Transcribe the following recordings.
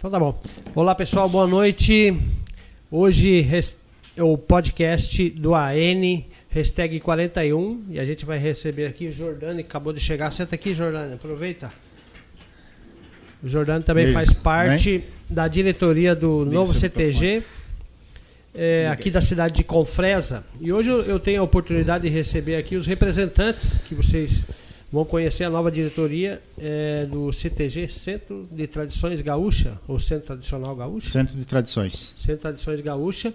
Então tá bom. Olá pessoal, boa noite. Hoje é o podcast do AN, hashtag 41, e a gente vai receber aqui o Jordani, que acabou de chegar. Senta aqui, Jordani, aproveita. O Jordani também Ei, faz parte da diretoria do novo CTG, é, aqui da cidade de Confresa. E hoje eu tenho a oportunidade de receber aqui os representantes que vocês vão conhecer a nova diretoria é, do CTG, Centro de Tradições Gaúcha, ou Centro Tradicional Gaúcha? Centro de Tradições. Centro de Tradições Gaúcha,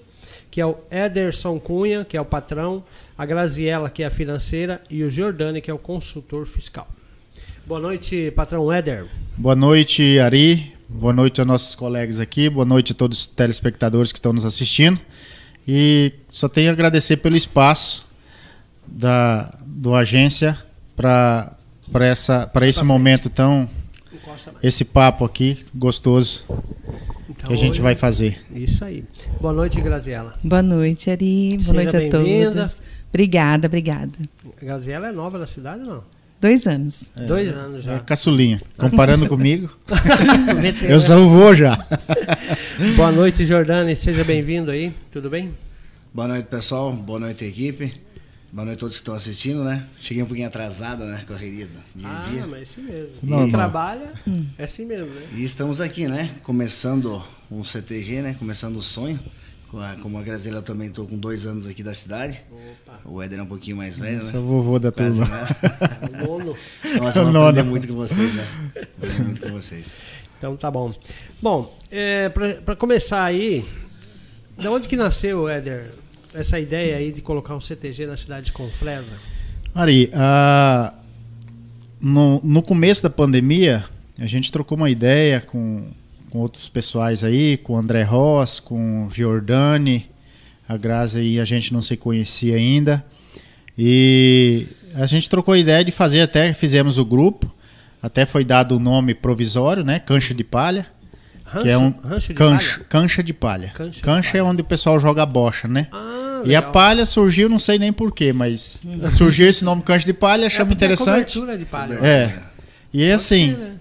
que é o Ederson Cunha, que é o patrão, a Graziela, que é a financeira, e o Giordani, que é o consultor fiscal. Boa noite, patrão Éder. Boa noite, Ari. Boa noite aos nossos colegas aqui. Boa noite a todos os telespectadores que estão nos assistindo. E só tenho a agradecer pelo espaço da do agência para para essa para esse momento tão esse papo aqui gostoso então, que a gente vai fazer. Isso aí. Boa noite, Graziela. Boa noite, Ari. Boa Seja noite a todos. Obrigada, obrigada. A Graziela é nova na cidade, não? Dois anos. É, Dois anos já. É caçulinha. Comparando comigo, eu o vô já. Boa noite, Jordani. Seja bem-vindo aí. Tudo bem? Boa noite, pessoal. Boa noite, equipe. Boa noite a todos que estão assistindo, né? Cheguei um pouquinho atrasado, né? Correria do dia a ah, dia. Ah, mas é assim mesmo. E trabalha, é assim mesmo, né? E estamos aqui, né? Começando um CTG, né? Começando o sonho. Como a Graziela também estou com dois anos aqui da cidade. Opa. O Éder é um pouquinho mais velho, Nossa, né? Sou vovô da turma. Né? o nono. Nossa, eu vou aprender muito com vocês, né? Aprender muito com vocês. Então tá bom. Bom, é, para começar aí, de onde que nasceu, Éder, essa ideia aí de colocar um CTG na cidade de Confresa? Ari, uh, no, no começo da pandemia, a gente trocou uma ideia com, com outros pessoais aí, com o André Ross, com o Giordani, a Grazi aí a gente não se conhecia ainda. E a gente trocou a ideia de fazer, até fizemos o grupo, até foi dado o nome provisório, né? Cancha de Palha. Rancho, que é um de cancha, palha? cancha de palha. Cancha, cancha de é palha. onde o pessoal joga bocha, né? Ah, e a palha surgiu, não sei nem porquê, mas surgiu esse nome cancho de palha, achamos é interessante. É de palha. É. E é assim. Ser, né?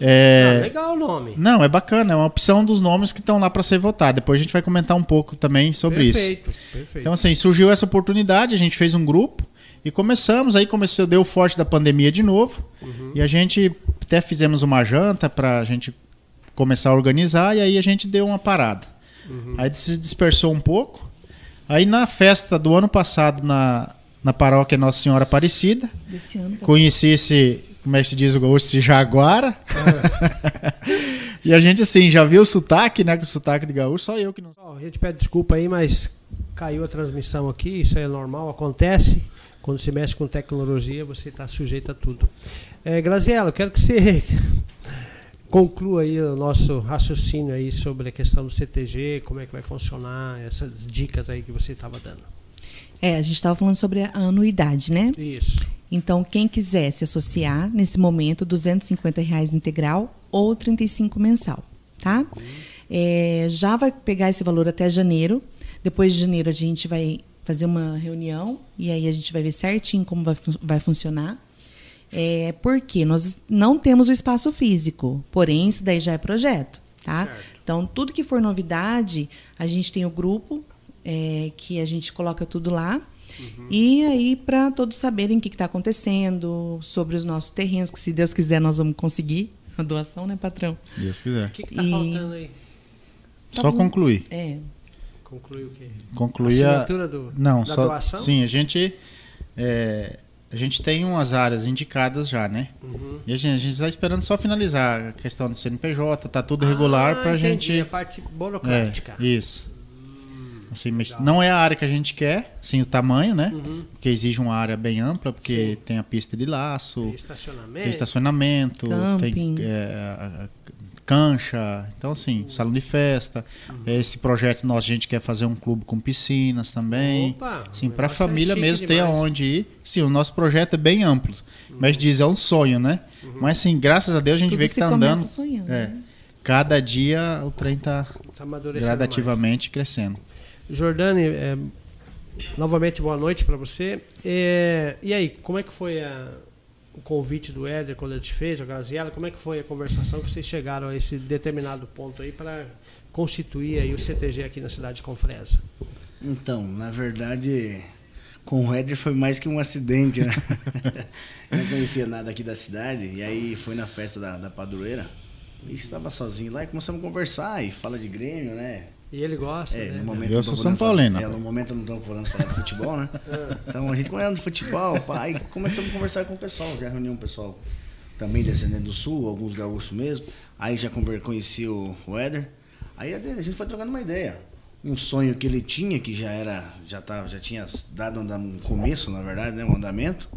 É... Não, legal o nome. Não, é bacana, é uma opção dos nomes que estão lá para ser votado. Depois a gente vai comentar um pouco também sobre perfeito, isso. Perfeito. Então, assim, surgiu essa oportunidade, a gente fez um grupo e começamos. Aí começou, deu forte da pandemia de novo. Uhum. E a gente até fizemos uma janta para a gente começar a organizar e aí a gente deu uma parada. Uhum. Aí se dispersou um pouco. Aí na festa do ano passado na, na paróquia Nossa Senhora Aparecida, ano, conheci esse, como é que se diz o gaúcho, esse jaguara. e a gente assim, já viu o sotaque, né, com o sotaque de gaúcho, só eu que não... a gente pede desculpa aí, mas caiu a transmissão aqui, isso é normal, acontece. Quando se mexe com tecnologia, você está sujeito a tudo. É, Graziela, eu quero que você conclua aí o nosso raciocínio aí sobre a questão do CTG, como é que vai funcionar, essas dicas aí que você estava dando. É, a gente estava falando sobre a anuidade, né? Isso. Então, quem quiser se associar, nesse momento, 250 reais integral ou 35 mensal, tá? Uhum. É, já vai pegar esse valor até janeiro. Depois de janeiro, a gente vai fazer uma reunião e aí a gente vai ver certinho como vai, vai funcionar. É, porque nós não temos o espaço físico, porém isso daí já é projeto, tá? Certo. Então tudo que for novidade, a gente tem o grupo é, que a gente coloca tudo lá. Uhum. E aí, para todos saberem o que está acontecendo, sobre os nossos terrenos, que se Deus quiser nós vamos conseguir a doação, né, patrão? Se Deus quiser. O que está faltando aí? Tá só concluir. É. Concluir o quê? Concluir a assinatura do, Não, da só, doação? Sim, a gente é, a gente tem umas áreas indicadas já, né? Uhum. E a gente está esperando só finalizar a questão do CNPJ, tá tudo regular ah, para a gente. a parte burocrática. É, isso. Hum, assim, mas não é a área que a gente quer, sim o tamanho, né? Uhum. Porque exige uma área bem ampla, porque sim. tem a pista de laço, tem estacionamento, tem, estacionamento, tem é, cancha, então assim, salão de festa. Uhum. Esse projeto nosso a gente quer fazer um clube com piscinas também. Opa, sim, para a família é mesmo ter aonde ir. Sim, o nosso projeto é bem amplo. Uhum. Mas diz é um sonho, né? Uhum. Mas sim, graças a Deus a gente Tudo vê que está andando. Sonhando, é. Né? Cada dia o trem está tá gradativamente mais. crescendo. Jordane, é, novamente boa noite para você. É, e aí, como é que foi a, o convite do Éder quando ele te fez, a Graziella, como é que foi a conversação que vocês chegaram a esse determinado ponto aí para constituir aí o CTG aqui na cidade de Confresa? Então, na verdade, com o Éder foi mais que um acidente, né? Eu não conhecia nada aqui da cidade, e aí foi na festa da, da padroeira, e estava sozinho lá e começamos a conversar, e fala de Grêmio, né? E ele gosta, é, né? No momento eu sou São Paulino. É, no momento não estamos falando de futebol, né? É. Então a gente falando de futebol, pá, aí começamos a conversar com o pessoal, já reuni um pessoal também descendente do sul, alguns gaúchos mesmo. Aí já conheci o Éder. Aí a gente foi trocando uma ideia. Um sonho que ele tinha, que já era, já tava, já tinha dado um começo, na verdade, né? Um andamento.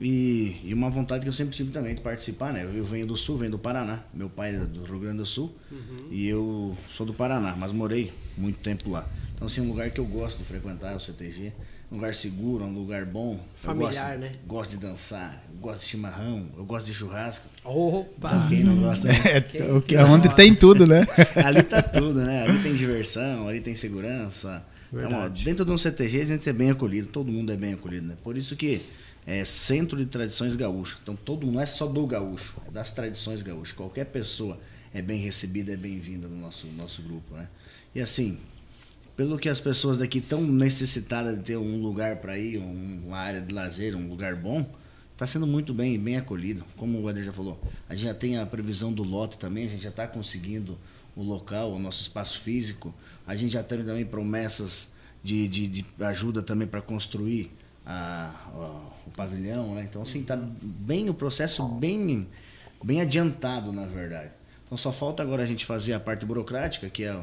E, e, uma vontade que eu sempre tive também de participar, né? Eu venho do sul, venho do Paraná. Meu pai é do Rio Grande do Sul uhum. e eu sou do Paraná, mas morei muito tempo lá. Então, assim, um lugar que eu gosto de frequentar é o CTG. Um lugar seguro, um lugar bom. Familiar, gosto, né? Gosto de dançar, gosto de chimarrão, eu gosto de churrasco. Opa! Então, quem não gosta? Né? É, o que, onde tem tudo, né? ali tá tudo, né? Ali tem diversão, ali tem segurança. Então, ó, dentro de um CTG a gente é bem acolhido, todo mundo é bem acolhido, né? Por isso que é Centro de Tradições Gaúchas. Então todo não é só do gaúcho, é das tradições gaúchas. Qualquer pessoa é bem recebida, é bem-vinda no nosso, nosso grupo, né? E assim, pelo que as pessoas daqui estão necessitadas de ter um lugar para ir, uma área de lazer, um lugar bom, está sendo muito bem, bem acolhido. Como o Eder já falou, a gente já tem a previsão do lote também, a gente já está conseguindo o local, o nosso espaço físico. A gente já tem também promessas de, de, de ajuda também para construir a, a o pavilhão, né? Então, assim, tá bem o processo bem, bem adiantado, na verdade. Então, só falta agora a gente fazer a parte burocrática, que é,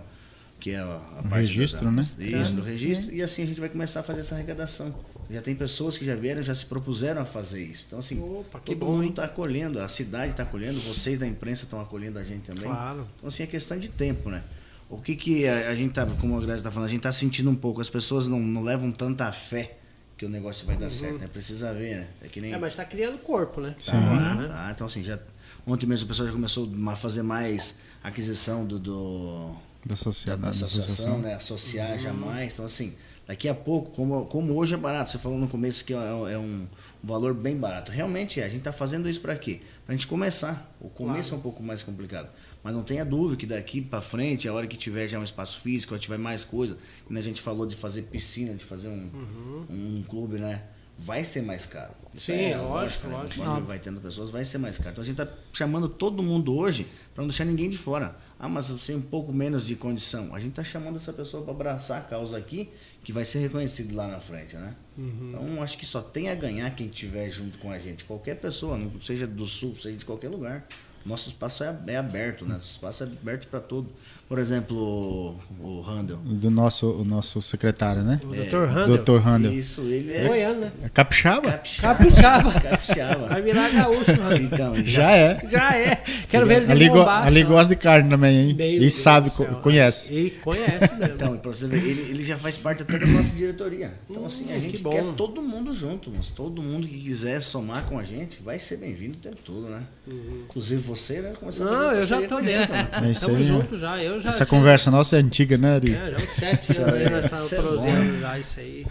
que é a, a parte registro, da, né? Isso, do registro. E assim a gente vai começar a fazer essa arrecadação. Já tem pessoas que já vieram, já se propuseram a fazer isso. Então, assim, Opa, todo bom, mundo está acolhendo, a cidade está acolhendo, vocês da imprensa estão acolhendo a gente também. Claro. Então, assim, é questão de tempo, né? O que, que a, a gente tá, como a Graça está falando, a gente está sentindo um pouco, as pessoas não, não levam tanta fé que o negócio vai dar uhum. certo, né? Precisa ver, né? É, que nem... é mas está criando corpo, né? Sim. Tá, né? tá, então assim, já ontem mesmo o pessoal já começou a fazer mais aquisição do, do da, sociedade, da, da associação, associação, né? Associar uhum. jamais. Então assim, daqui a pouco, como, como hoje é barato, você falou no começo que é, é um valor bem barato. Realmente é, a gente está fazendo isso para quê? Para a gente começar. O começo claro. é um pouco mais complicado. Mas não tenha dúvida que daqui para frente, a hora que tiver já um espaço físico, a tiver mais coisa, quando a gente falou de fazer piscina, de fazer um, uhum. um clube, né? Vai ser mais caro. Isso Sim, é, lógico, né? lógico. Quando vai tendo pessoas, vai ser mais caro. Então a gente está chamando todo mundo hoje para não deixar ninguém de fora. Ah, mas você tem um pouco menos de condição. A gente está chamando essa pessoa para abraçar a causa aqui, que vai ser reconhecido lá na frente, né? Uhum. Então acho que só tem a ganhar quem estiver junto com a gente. Qualquer pessoa, não seja do sul, seja de qualquer lugar. Nosso espaço é, é aberto, né? Nosso espaço é aberto para todo. Por exemplo, o, Randall. Do nosso, o nosso secretário, né? O é, Dr. Randall. Dr. Randall. Isso, ele é. Goiano, né? É capixaba? Capixaba. Capixaba. capixaba. Vai virar gaúcho, Randall. Então, já, já é. Já é. Quero ver ele de ali, go, ali gosta de carne também, hein? E sabe, conhece. E conhece mesmo. Então, pra você ver, ele, ele já faz parte até da nossa diretoria. Então, hum, assim, a gente que quer todo mundo junto, mas todo mundo que quiser somar com a gente vai ser bem-vindo o tempo todo, né? Uhum. Inclusive você, né? Começando Não, eu já tô dentro. É Estamos juntos já. Eu já Essa conversa nossa é antiga, né, Ari? É, já uns sete anos aí nós estamos proseando já isso aí.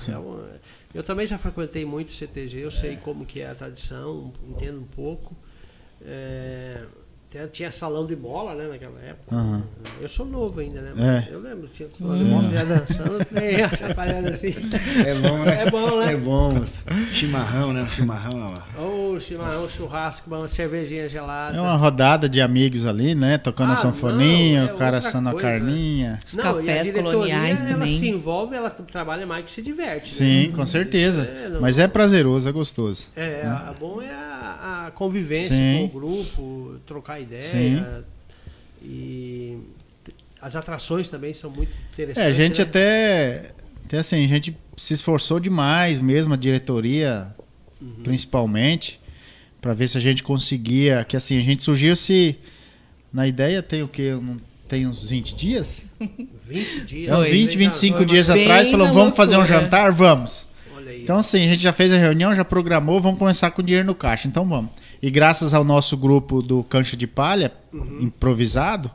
eu também já frequentei muito CTG, eu sei como que é a tradição, entendo um pouco. É, tinha salão de bola, né, naquela época. Uhum. Eu sou novo ainda, né? É. Eu lembro, tinha salão de bola já dançando, meio chacoalhando assim. É bom, né? É bom, né? É bom. Chimarrão, né? chimarrão, Ô, oh, chimarrão, Nossa. churrasco, uma cervejinha gelada. É uma rodada de amigos ali, né? Tocando ah, a sanfoninha, não, é o cara assando a carninha. Os não, cafés coloniais ela também. se envolve, ela trabalha mais que se diverte. Sim, né? com certeza. É, não... Mas é prazeroso, é gostoso. É, né? a bom é a, a convivência Sim. com o grupo, trocar ideia. Sim. E as atrações também são muito interessantes. É, a gente né? até, até assim, a gente se esforçou demais mesmo, a diretoria uhum. principalmente, para ver se a gente conseguia, que assim, a gente surgiu se na ideia tem o que tem uns 20 dias? 20 dias. É, uns 20, 25 dias atrás, falou, vamos fazer um jantar? Vamos. Então assim, a gente já fez a reunião, já programou, vamos começar com dinheiro no caixa, então vamos. E graças ao nosso grupo do Cancha de Palha, uhum. improvisado,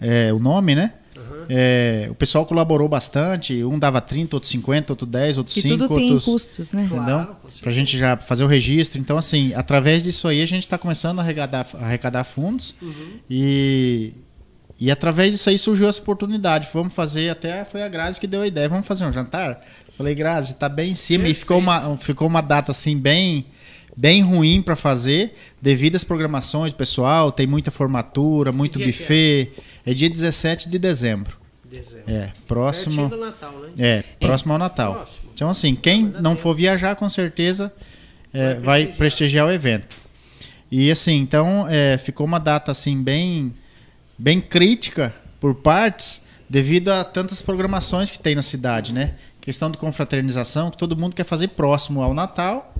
é, o nome, né? Uhum. É, o pessoal colaborou bastante. Um dava 30, outro 50, outro 10, outro 5. E tudo tem custos, né? Entendeu? Claro, pra gente já fazer o registro. Então, assim, através disso aí, a gente está começando a arrecadar, arrecadar fundos. Uhum. E, e através disso aí surgiu essa oportunidade. Vamos fazer, até foi a Grazi que deu a ideia. Vamos fazer um jantar? Falei, Grazi, tá bem em cima. Perfeito. E ficou uma, ficou uma data assim, bem bem ruim para fazer, devido às programações pessoal, tem muita formatura, muito buffet. É? é? dia 17 de dezembro. Dezembro. É, próximo. Do Natal, né? É, próximo é. ao Natal. Próximo. Então, assim, quem não for viajar, com certeza é, vai, vai prestigiar. prestigiar. o evento. E assim, então, é, ficou uma data assim bem, bem crítica por partes, devido a tantas programações que tem na cidade, né? Questão de confraternização, que todo mundo quer fazer próximo ao Natal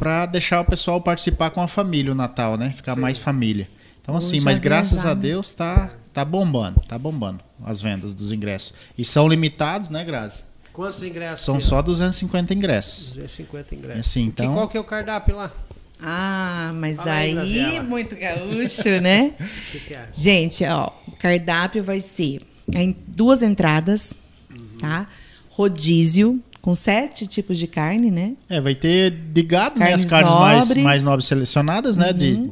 para deixar o pessoal participar com a família o Natal, né? Ficar Sim. mais família. Então assim, mas graças a Deus tá tá bombando, tá bombando as vendas dos ingressos. E são limitados, né, Grazi? Quantos ingressos? São só 250 ingressos. 250 ingressos. Assim, então... E qual que é o cardápio lá? Ah, mas Fala aí, aí muito gaúcho, né? que que é? Gente, ó, o cardápio vai ser em duas entradas, uhum. tá? Rodízio, com sete tipos de carne, né? É, vai ter de gado, Carnes né? As carnes nobres. mais, mais nobres selecionadas, né? Uhum. De,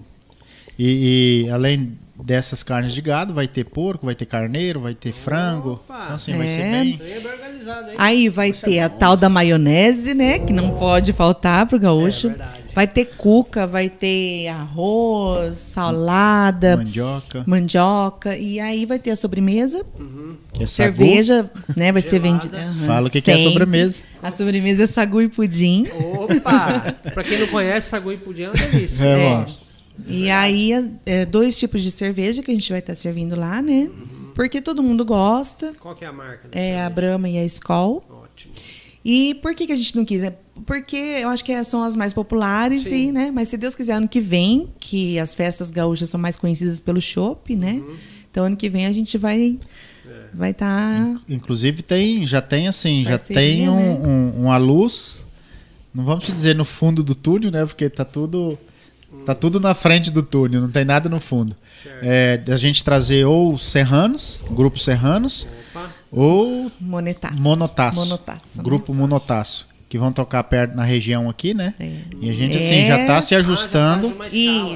e, e, além dessas carnes de gado, vai ter porco, vai ter carneiro, vai ter frango. Opa. Então, assim, é. vai ser é. bem. Aí vai ter a tal da maionese, né? Que não pode faltar pro gaúcho. É, vai ter cuca, vai ter arroz, salada, mandioca. mandioca. E aí vai ter a sobremesa. Uhum. Que é cerveja, né? Vai ser vendida. Uhum, Fala o que, que, é a sobremesa. A sobremesa é sagu e pudim. Opa! pra quem não conhece, sagu e pudim é uma delícia. É, é. E aí, é, dois tipos de cerveja que a gente vai estar servindo lá, né? Uhum. Porque todo mundo gosta. Qual que é a marca? É cerveja? a Brahma e a Skol. Ótimo. E por que, que a gente não quis? É porque eu acho que são as mais populares, e, né? Mas se Deus quiser, ano que vem, que as festas gaúchas são mais conhecidas pelo chopp, né? Uhum. Então, ano que vem a gente vai é. vai estar. Tá... Inclusive tem, já tem assim, já tem um, né? um, uma luz. Não vamos te dizer no fundo do túnel, né? Porque tá tudo Tá tudo na frente do túnel, não tem nada no fundo. É, a gente trazer ou serranos, grupo serranos, Opa. ou Monetaço. monotaço, monotaço. grupo monotaço, que vão tocar perto na região aqui, né? É. E a gente assim já está se ajustando. Ah,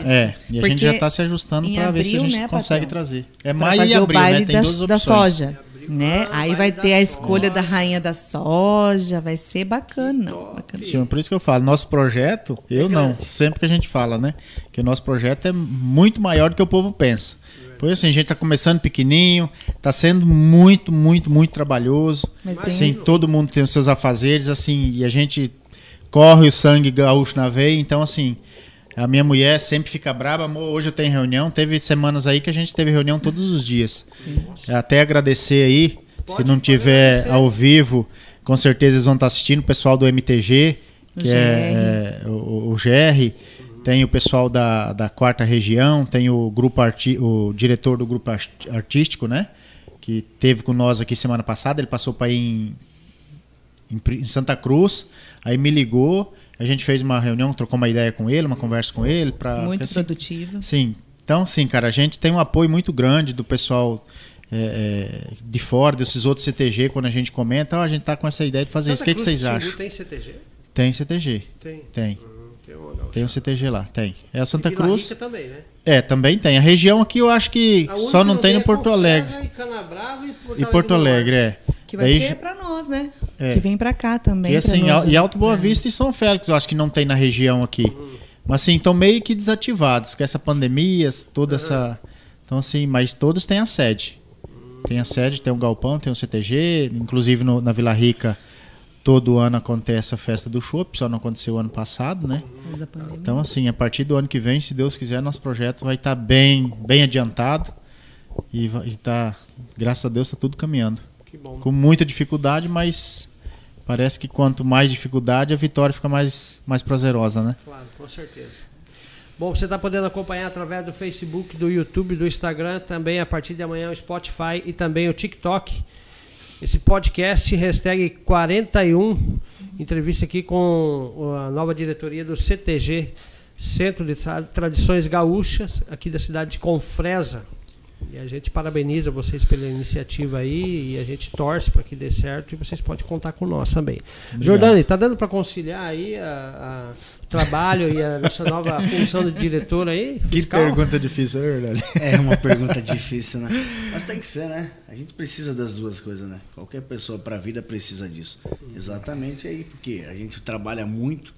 é, e a gente já está se ajustando para ver se a gente né, consegue patrão? trazer. É maio e abril, né? Tem da, duas opções. Da soja né? Ah, Aí vai, ter a escolha da rainha da soja, vai ser bacana. bacana. Sim, por isso que eu falo, nosso projeto, eu não, sempre que a gente fala, né? Que o nosso projeto é muito maior do que o povo pensa. Por isso, assim, a gente está começando pequenininho, está sendo muito, muito, muito trabalhoso. Mas assim, todo mundo tem os seus afazeres, assim, e a gente corre o sangue gaúcho na veia, então assim, a minha mulher sempre fica brava, amor, hoje eu tenho reunião. Teve semanas aí que a gente teve reunião todos os dias. Nossa. Até agradecer aí, Pode, se não tiver ao vivo, com certeza eles vão estar assistindo, o pessoal do MTG, que o é, é o, o GR, tem o pessoal da, da quarta região, tem o grupo arti o diretor do grupo artístico, né? Que teve com nós aqui semana passada, ele passou para ir em, em, em Santa Cruz, aí me ligou a gente fez uma reunião, trocou uma ideia com ele, uma conversa com ele. Pra, muito assim, produtiva. Sim. Então, sim, cara, a gente tem um apoio muito grande do pessoal é, é de fora, desses outros CTG, quando a gente comenta, oh, a gente tá com essa ideia de fazer Santa isso. O que, que vocês acham? Tem CTG? Tem CTG. Tem. Tem. Tem, um CTG lá, tem. É a Santa Cruz. Rica também, né? É, também tem. A região aqui eu acho que só não tem no Porto Alegre. E Canabrava e Porto, e Porto Alegre, é. Que vai Daí, ser para nós, né? É. Que vem para cá também. E assim, nós, e Alto Boa é. Vista é. e São Félix, eu acho que não tem na região aqui. Uhum. Mas assim, estão meio que desativados, com essa pandemia, toda uhum. essa. Então, assim, mas todos têm a sede. Tem a sede, tem um galpão, tem um CTG, inclusive no, na Vila Rica todo ano acontece a festa do chopp, só não aconteceu ano passado, né? Então, assim, a partir do ano que vem, se Deus quiser, nosso projeto vai estar tá bem, bem adiantado e está, graças a Deus, está tudo caminhando. Com muita dificuldade, mas parece que quanto mais dificuldade, a vitória fica mais, mais prazerosa, né? Claro, com certeza. Bom, você está podendo acompanhar através do Facebook, do YouTube, do Instagram, também a partir de amanhã o Spotify e também o TikTok. Esse podcast, hashtag 41, entrevista aqui com a nova diretoria do CTG Centro de Tradições Gaúchas, aqui da cidade de Confresa. E a gente parabeniza vocês pela iniciativa aí e a gente torce para que dê certo e vocês podem contar com nós também. Obrigado. Jordani, tá dando para conciliar aí a, a trabalho e a nossa nova função de diretor aí? Fiscal? Que pergunta difícil, é verdade. É uma pergunta difícil, né? Mas tem que ser, né? A gente precisa das duas coisas, né? Qualquer pessoa para a vida precisa disso. Exatamente aí, porque a gente trabalha muito,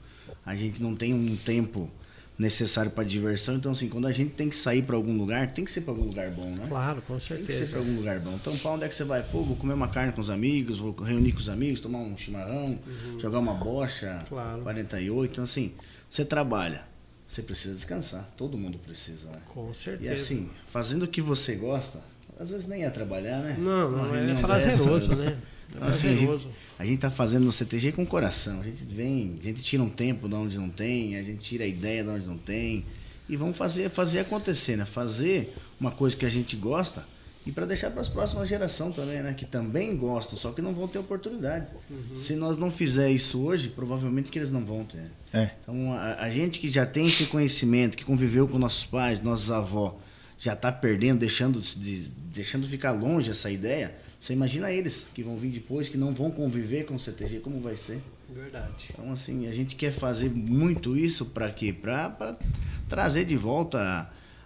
a gente não tem um tempo necessário para diversão. Então, assim, quando a gente tem que sair para algum lugar, tem que ser para algum lugar bom, né? Claro, com certeza. Tem que ser para algum lugar bom. Então, para onde é que você vai? Pô, vou comer uma carne com os amigos, vou reunir com os amigos, tomar um chimarrão, uhum. jogar uma bocha, claro. 48. Então, assim, você trabalha, você precisa descansar. Todo mundo precisa, né? Com certeza. E assim, fazendo o que você gosta, às vezes nem é trabalhar, né? Não, não, é prazeroso, dessa, né? É assim, a gente, a gente tá fazendo no CTG com o coração. A gente vem, a gente tira um tempo de onde não tem, a gente tira a ideia de onde não tem. E vamos fazer, fazer acontecer, né? Fazer uma coisa que a gente gosta e para deixar para as próximas gerações também, né? Que também gostam, só que não vão ter oportunidade. Uhum. Se nós não fizer isso hoje, provavelmente que eles não vão ter. É. Então, a, a, gente que já tem esse conhecimento, que conviveu com nossos pais, nossos avós, já está perdendo, deixando, de, deixando ficar longe essa ideia, você imagina eles que vão vir depois, que não vão conviver com o CTG, como vai ser? Verdade. Então, assim, a gente quer fazer muito isso para quê? Para trazer de volta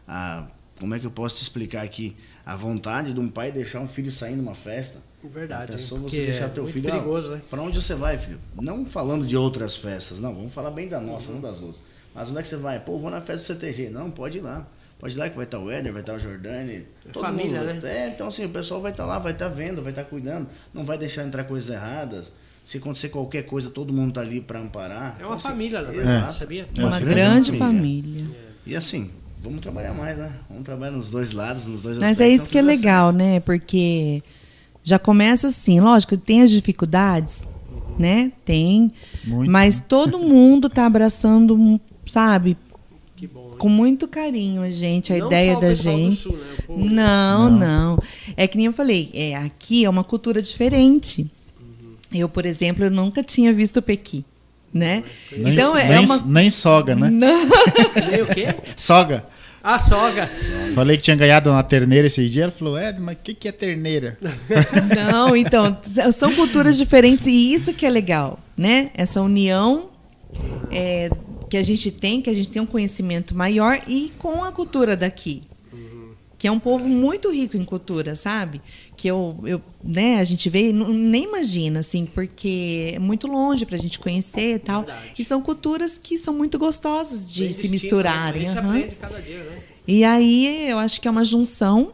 a, a, Como é que eu posso te explicar aqui? A vontade de um pai deixar um filho sair numa festa. Verdade. É só você deixar é teu filho. perigoso, né? Para onde você vai, filho? Não falando de outras festas, não. Vamos falar bem da nossa, uhum. não das outras. Mas onde é que você vai? Pô, vou na festa do CTG. Não, pode ir lá. Pode ir lá que vai estar o Éder, vai estar o Jordani. Família, mundo. né? É, então assim, o pessoal vai estar lá, vai estar vendo, vai estar cuidando, não vai deixar entrar coisas erradas. Se acontecer qualquer coisa, todo mundo está ali para amparar. É uma então, família, na verdade, sabia? É uma, grande família. família. E assim, vamos trabalhar mais, né? Vamos trabalhar nos dois lados, nos dois Mas é isso que é legal, certo. né? Porque já começa assim, lógico, tem as dificuldades, né? Tem. Muito, mas todo mundo está abraçando, sabe, com muito carinho a gente, a não ideia da gente. Sul, né? não, não, não, É que nem eu falei, é, aqui é uma cultura diferente. Uhum. Eu, por exemplo, eu nunca tinha visto o pequi. Né? Nem, então é nem, uma... nem soga, né? Não. nem o quê? Soga. Ah, soga. Falei que tinha ganhado uma terneira esse dia. Ela falou, é, mas o que, que é terneira? Não, então, são culturas diferentes e isso que é legal, né? Essa união é, que a gente tem, que a gente tem um conhecimento maior e com a cultura daqui. Que é um povo muito rico em cultura, sabe? Que eu, eu né, a gente vê, nem imagina, assim, porque é muito longe para a gente conhecer e tal. Verdade. E são culturas que são muito gostosas de Bem se misturarem. Né? A gente uhum. aprende cada dia, né? E aí eu acho que é uma junção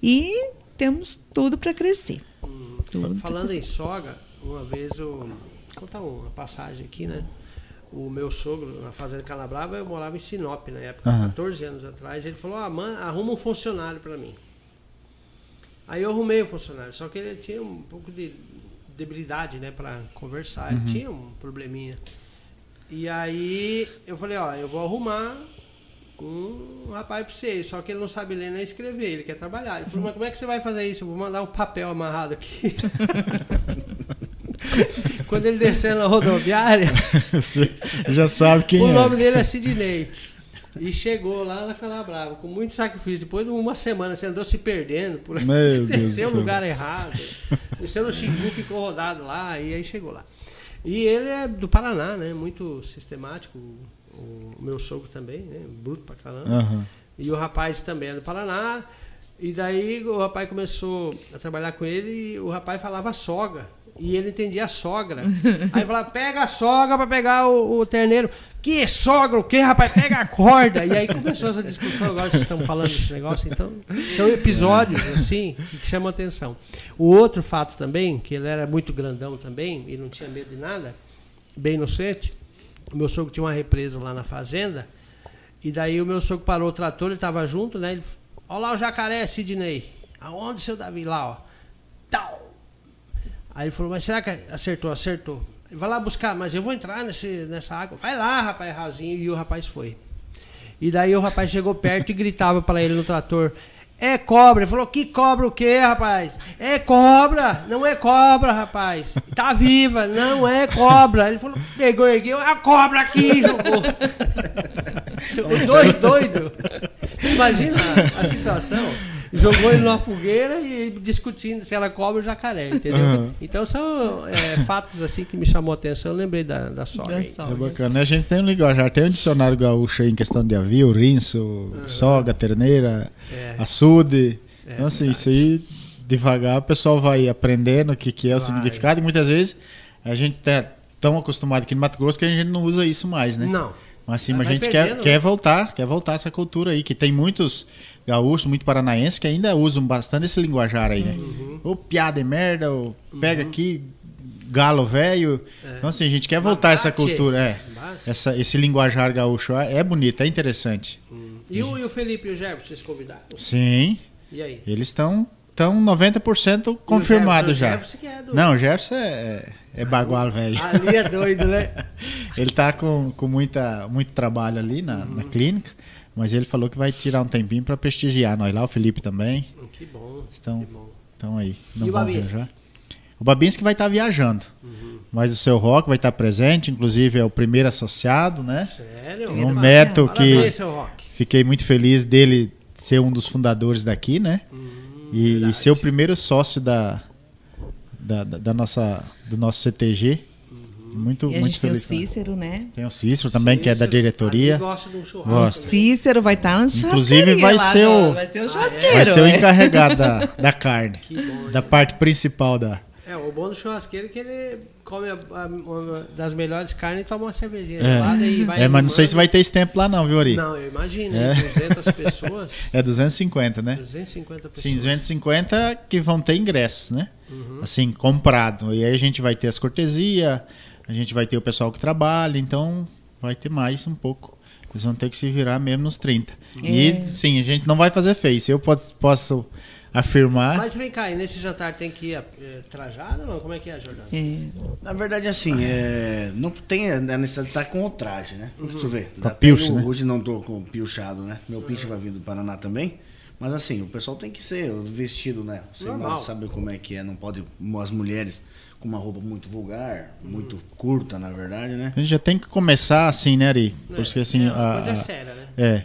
e temos tudo para crescer. Hum. Falando em soga, uma vez eu. Vou contar uma passagem aqui, né? O meu sogro, na Fazenda Canabrava, eu morava em Sinop na época, uhum. 14 anos atrás. Ele falou: ah, man, arruma um funcionário para mim. Aí eu arrumei o funcionário, só que ele tinha um pouco de debilidade né, para conversar, uhum. ele tinha um probleminha. E aí eu falei: ó, eu vou arrumar um rapaz para você, só que ele não sabe ler nem escrever, ele quer trabalhar. Ele falou: mas como é que você vai fazer isso? Eu vou mandar um papel amarrado aqui. Quando ele desceu na rodoviária. Você já sabe quem o é. O nome dele é Sidney. E chegou lá na Canabrava, com muito sacrifício. Depois de uma semana, você andou se perdendo por Meu desceu no lugar errado. Desceu no Xingu, ficou rodado lá, e aí chegou lá. E ele é do Paraná, né? Muito sistemático. O meu sogro também, né? Bruto pra caramba. Uhum. E o rapaz também é do Paraná. E daí o rapaz começou a trabalhar com ele e o rapaz falava soga. E ele entendia a sogra. Aí falava, pega a sogra para pegar o, o, terneiro. Que sogra? O que, rapaz? Pega a corda. E aí começou essa discussão. Agora vocês estão falando desse negócio. Então, são episódios, assim, que chamam atenção. O outro fato também, que ele era muito grandão também, e não tinha medo de nada, bem inocente. O meu sogro tinha uma represa lá na fazenda. E daí o meu sogro parou o trator, ele estava junto, né? Ele, olha lá o jacaré, Sidney. Aonde, seu Davi? Lá, ó. Tal Aí ele falou, mas será que acertou? Acertou. Vai lá buscar, mas eu vou entrar nesse, nessa água. Vai lá, rapaz, rasinho. E o rapaz foi. E daí o rapaz chegou perto e gritava para ele no trator: É cobra. Ele falou: Que cobra o quê, rapaz? É cobra. Não é cobra, rapaz. Tá viva. Não é cobra. Ele falou: Pegou, ergueu. A cobra aqui, jogou. Os dois doidos. Imagina a situação jogou ele numa fogueira e discutindo se ela cobra o jacaré, entendeu? Uhum. Então são é, fatos assim que me chamou a atenção. Eu lembrei da, da sogra. É bacana. A gente tem um linguajar, tem um dicionário gaúcho aí em questão de avio, rinço, uhum. soga, terneira, é. açude. É, então, assim, verdade. isso aí, devagar, o pessoal vai aprendendo o que, que é o significado e muitas vezes a gente tá tão acostumado aqui no Mato Grosso que a gente não usa isso mais, né? Não. Mas sim, mas a gente quer, quer né? voltar, quer voltar essa cultura aí, que tem muitos gaúchos, muito paranaenses, que ainda usam bastante esse linguajar aí, né? Uhum. Ou piada e merda, ou pega uhum. aqui, galo velho. É. Então, assim, a gente quer voltar essa cultura, é. Essa, esse linguajar gaúcho é, é bonito, é interessante. Hum. E, o, e o Felipe e o Gerber, vocês convidaram? Sim. E aí? Eles estão estão 90% confirmados já. É do... Não, o Jefferson é, é bagual, velho. Ali é doido, né? ele tá com, com muita, muito trabalho ali na, uhum. na clínica. Mas ele falou que vai tirar um tempinho para prestigiar nós lá, o Felipe também. Hum, que bom. Estão, que bom. estão aí. Não e o Babinski? O Babinski vai estar tá viajando. Uhum. Mas o seu Rock vai estar tá presente, inclusive é o primeiro associado, né? Sério? Um mérito que fiquei muito feliz dele ser um dos fundadores daqui, né? Uhum, e, e, ser o primeiro sócio da, da, da, da nossa, do nosso CTG. Muito, e a muito gente tem o Cícero, né? Tem o Cícero também, Cícero, que é da diretoria. gosta de um churrasco. Gosta. O Cícero vai estar no Inclusive vai ser o, vai, ter o churrasqueiro, vai ser o encarregado da, da carne. Bom, da parte principal da. É, o bom do churrasqueiro é que ele come a, a, a, das melhores carnes e toma uma cervejinha é. e vai. É, mas não sei se vai ter esse tempo lá, não, viu, Ari? Não, eu imagino. É. 200 pessoas. É 250, né? 250 pessoas. Sim, 250 que vão ter ingressos, né? Uhum. Assim, comprado. E aí a gente vai ter as cortesias a gente vai ter o pessoal que trabalha, então vai ter mais um pouco. Eles vão ter que se virar mesmo nos 30. É. E sim, a gente não vai fazer face. Eu posso, posso afirmar. Mas vem cá, e nesse jantar tem que ir é, trajado ou não? Como é que é, Jordão? É. Na verdade, assim, é, não tem a necessidade de estar com o traje, né? Uhum. Deixa eu ver. Com a pilcha, né? Hoje não estou com pilchado, né? Meu pinche vai vir do Paraná também. Mas assim, o pessoal tem que ser vestido, né? Você sabe como é que é, não pode as mulheres com uma roupa muito vulgar, muito curta, na verdade, né? A gente já tem que começar assim, né, Ari? É, Porque assim. É, a, coisa a, séria, né? É.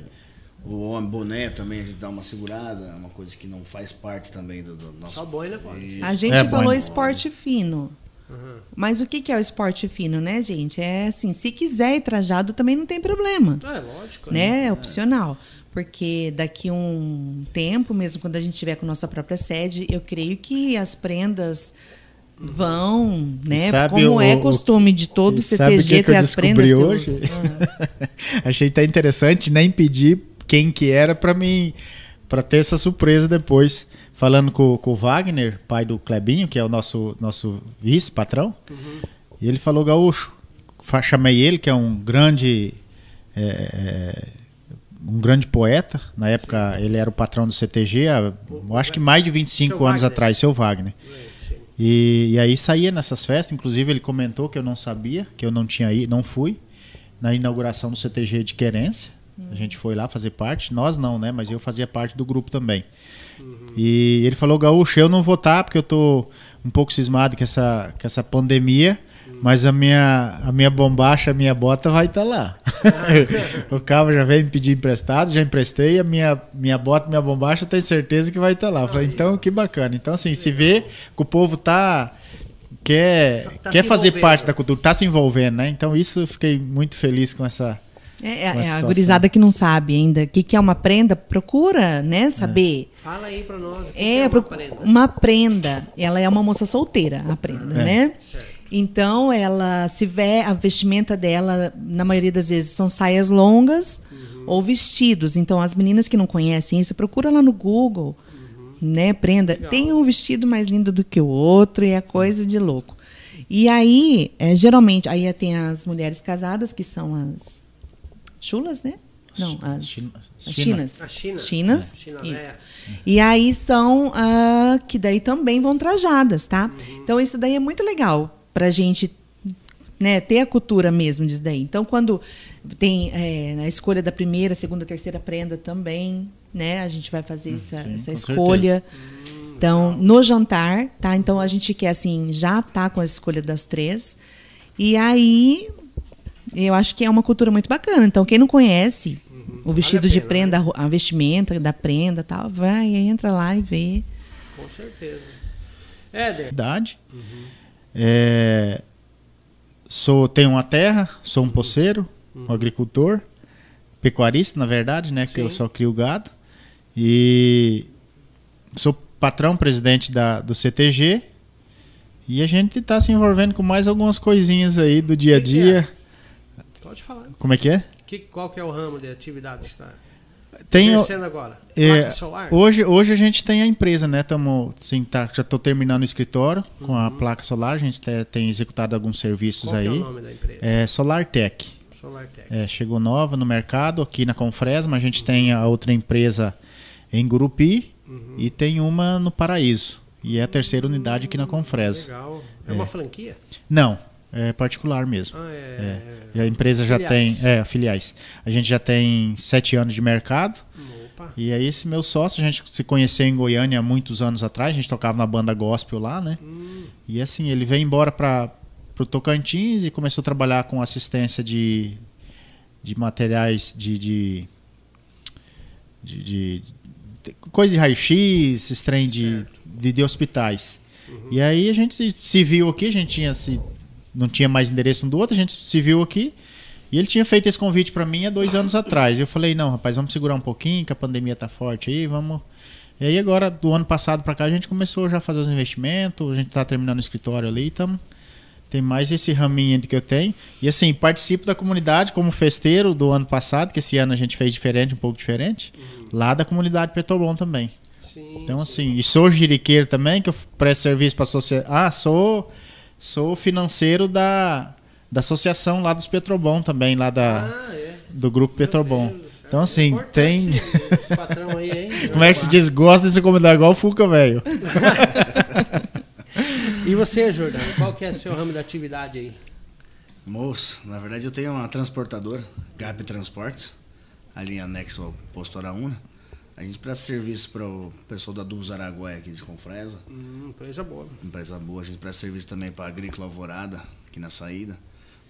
O homem boné também a gente dá uma segurada, é uma coisa que não faz parte também do, do nosso. Só boina pode. A gente é, falou esporte fino. Uhum. Mas o que é o esporte fino, né, gente? É assim, se quiser ir trajado também não tem problema. É, lógico. Né? né? É opcional. Porque daqui um tempo, mesmo quando a gente tiver com nossa própria sede, eu creio que as prendas vão, né? Como é o, é costume de todo CTG ter as prendas. hoje? Ah. Achei até interessante nem pedir quem que era para mim para ter essa surpresa depois. Falando com, com, o Wagner, pai do Clebinho, que é o nosso nosso vice patrão, uhum. e ele falou gaúcho. Chamei ele, que é um grande é, é, um grande poeta. Na época ele era o patrão do CTG, há, acho que mais de 25 anos Wagner. atrás, seu Wagner. E, e, aí saía nessas festas, inclusive ele comentou que eu não sabia, que eu não tinha ido, não fui na inauguração do CTG de Querência. Uhum. A gente foi lá fazer parte, nós não, né? Mas eu fazia parte do grupo também. Uhum. E ele falou, Gaúcho, eu não vou estar porque eu tô um pouco cismado com essa, com essa pandemia. Mas a minha, a minha bombacha, a minha bota vai estar tá lá. o cabo já veio me pedir emprestado, já emprestei. A minha, minha bota, minha bombacha, tenho certeza que vai estar tá lá. Eu falei, então que bacana. Então, assim, se vê que o povo tá. Quer, tá quer fazer parte da cultura, tá se envolvendo, né? Então, isso eu fiquei muito feliz com essa. É, é a gurizada que não sabe ainda o que, que é uma prenda, procura, né, saber. É. Fala aí pra nós. É, é uma, prenda? uma prenda. Ela é uma moça solteira, a prenda, é. né? Certo. Então, ela, se vê a vestimenta dela, na maioria das vezes, são saias longas uhum. ou vestidos. Então, as meninas que não conhecem isso, procura lá no Google, uhum. né? Prenda. Legal. Tem um vestido mais lindo do que o outro e é coisa de louco. E aí, é, geralmente, aí tem as mulheres casadas, que são as chulas, né? Não, as, China. as chinas. As chinas. chinas é. China isso. É. E aí são uh, que daí também vão trajadas, tá? Uhum. Então isso daí é muito legal para a gente né, ter a cultura mesmo disso daí. Então, quando tem é, a escolha da primeira, segunda, terceira prenda também, né, a gente vai fazer hum, essa, sim, essa escolha. Então, no jantar, tá? Então a gente quer assim já tá com a escolha das três. E aí eu acho que é uma cultura muito bacana. Então, quem não conhece, o vestido vale de pena, prenda, né? a vestimenta da prenda tal, vai, entra lá e vê. Com certeza. Éder. Idade. Uhum. É, sou, tenho uma terra, sou um poceiro, um agricultor, pecuarista, na verdade, né? Que eu só crio gado. E sou patrão, presidente da, do CTG. E a gente está se envolvendo com mais algumas coisinhas aí do dia a dia. É? Pode falar. Como é que é? Que, qual que é o ramo de atividade que está tem agora? É, hoje, hoje a gente tem a empresa, né? Tamo, assim, tá, já estou terminando o escritório uhum. com a uhum. placa solar. A gente tem, tem executado alguns serviços qual aí. Qual é o nome da empresa? É SolarTech. SolarTech. É, chegou nova no mercado aqui na Confresma. A gente uhum. tem a outra empresa em Gurupi uhum. e tem uma no Paraíso. E é a terceira unidade aqui na Confresa. Legal. É, é uma franquia? Não, é particular mesmo. Ah, é, é. A empresa filiais. já tem. É, filiais. A gente já tem sete anos de mercado. Opa. E aí, esse meu sócio, a gente se conheceu em Goiânia há muitos anos atrás. A gente tocava na banda gospel lá, né? Hum. E assim, ele veio embora para o Tocantins e começou a trabalhar com assistência de, de materiais de, de, de, de coisa de raio-x, esse trem de, de, de, hospitais. Uhum. E aí a gente se, se, viu aqui, a gente tinha se, não tinha mais endereço um do outro, a gente se viu aqui. E ele tinha feito esse convite para mim há dois anos atrás. Eu falei, não, rapaz, vamos segurar um pouquinho, que a pandemia tá forte aí, vamos. E aí agora, do ano passado para cá, a gente começou já a fazer os investimentos, a gente tá terminando o escritório ali, estamos tem mais esse raminho que eu tenho. E assim, participo da comunidade como festeiro do ano passado, que esse ano a gente fez diferente, um pouco diferente, uhum. lá da comunidade Petrobon também. Sim, então, sim. assim, e sou jiriqueiro também, que eu presto serviço para a sociedade. Ah, sou, sou financeiro da, da associação lá dos Petrobon também, lá da, ah, é. do grupo Petrobon. Então, assim, é tem. Esse patrão aí, hein? Como é que se diz? Gosta de se igual o Fuca, velho. E você, Jordão, qual que é o seu ramo de atividade aí? Moço, na verdade eu tenho uma transportadora, GAP Transportes, ali anexo ao posto Araúna. A gente presta serviço para o pessoal da Dubos Araguaia aqui de Confresa. Hum, empresa boa. Empresa boa. A gente presta serviço também para a Agrícola Alvorada, aqui na saída.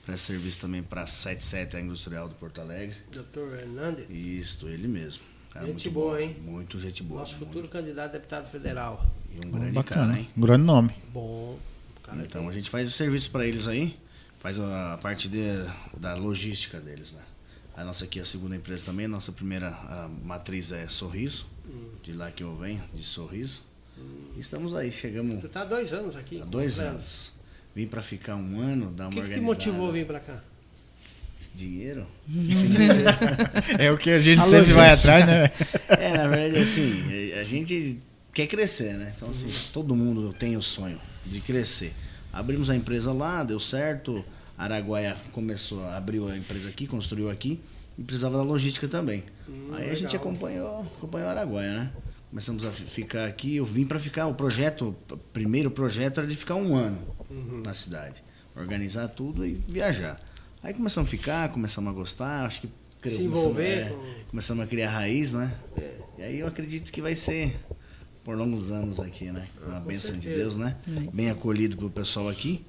Presta serviço também para a 77, a Industrial do Porto Alegre. Doutor Hernandes? Isso, ele mesmo. Cara, gente boa, hein? Muito gente boa. Nosso futuro muito. candidato a deputado federal. E um grande Bacana. cara, hein? Um grande nome. Bom. Então tem. a gente faz o serviço para eles aí, faz a parte de, da logística deles, né? A nossa aqui é a segunda empresa também, a nossa primeira a matriz é Sorriso, hum. de lá que eu venho, de Sorriso. Hum. Estamos aí, chegamos. Você está há dois anos aqui? Há dois anos. Vim para ficar um ano, dar uma que organizada. O que motivou vir para cá? Dinheiro? é o que a gente a sempre logística. vai atrás, né? É, na verdade, assim, a gente quer crescer, né? Então, assim, todo mundo tem o sonho de crescer. Abrimos a empresa lá, deu certo. Araguaia começou, abriu a empresa aqui, construiu aqui e precisava da logística também. Hum, Aí legal. a gente acompanhou, acompanhou a Araguaia, né? Começamos a ficar aqui. Eu vim para ficar. O projeto, o primeiro projeto era de ficar um ano uhum. na cidade, organizar tudo e viajar. Aí começamos a ficar, começamos a gostar, acho que se envolver. Começamos, é, com... começamos a criar raiz, né? É. E aí eu acredito que vai ser por longos anos aqui, né? Com a bênção de Deus, né? Bem acolhido pelo pessoal aqui.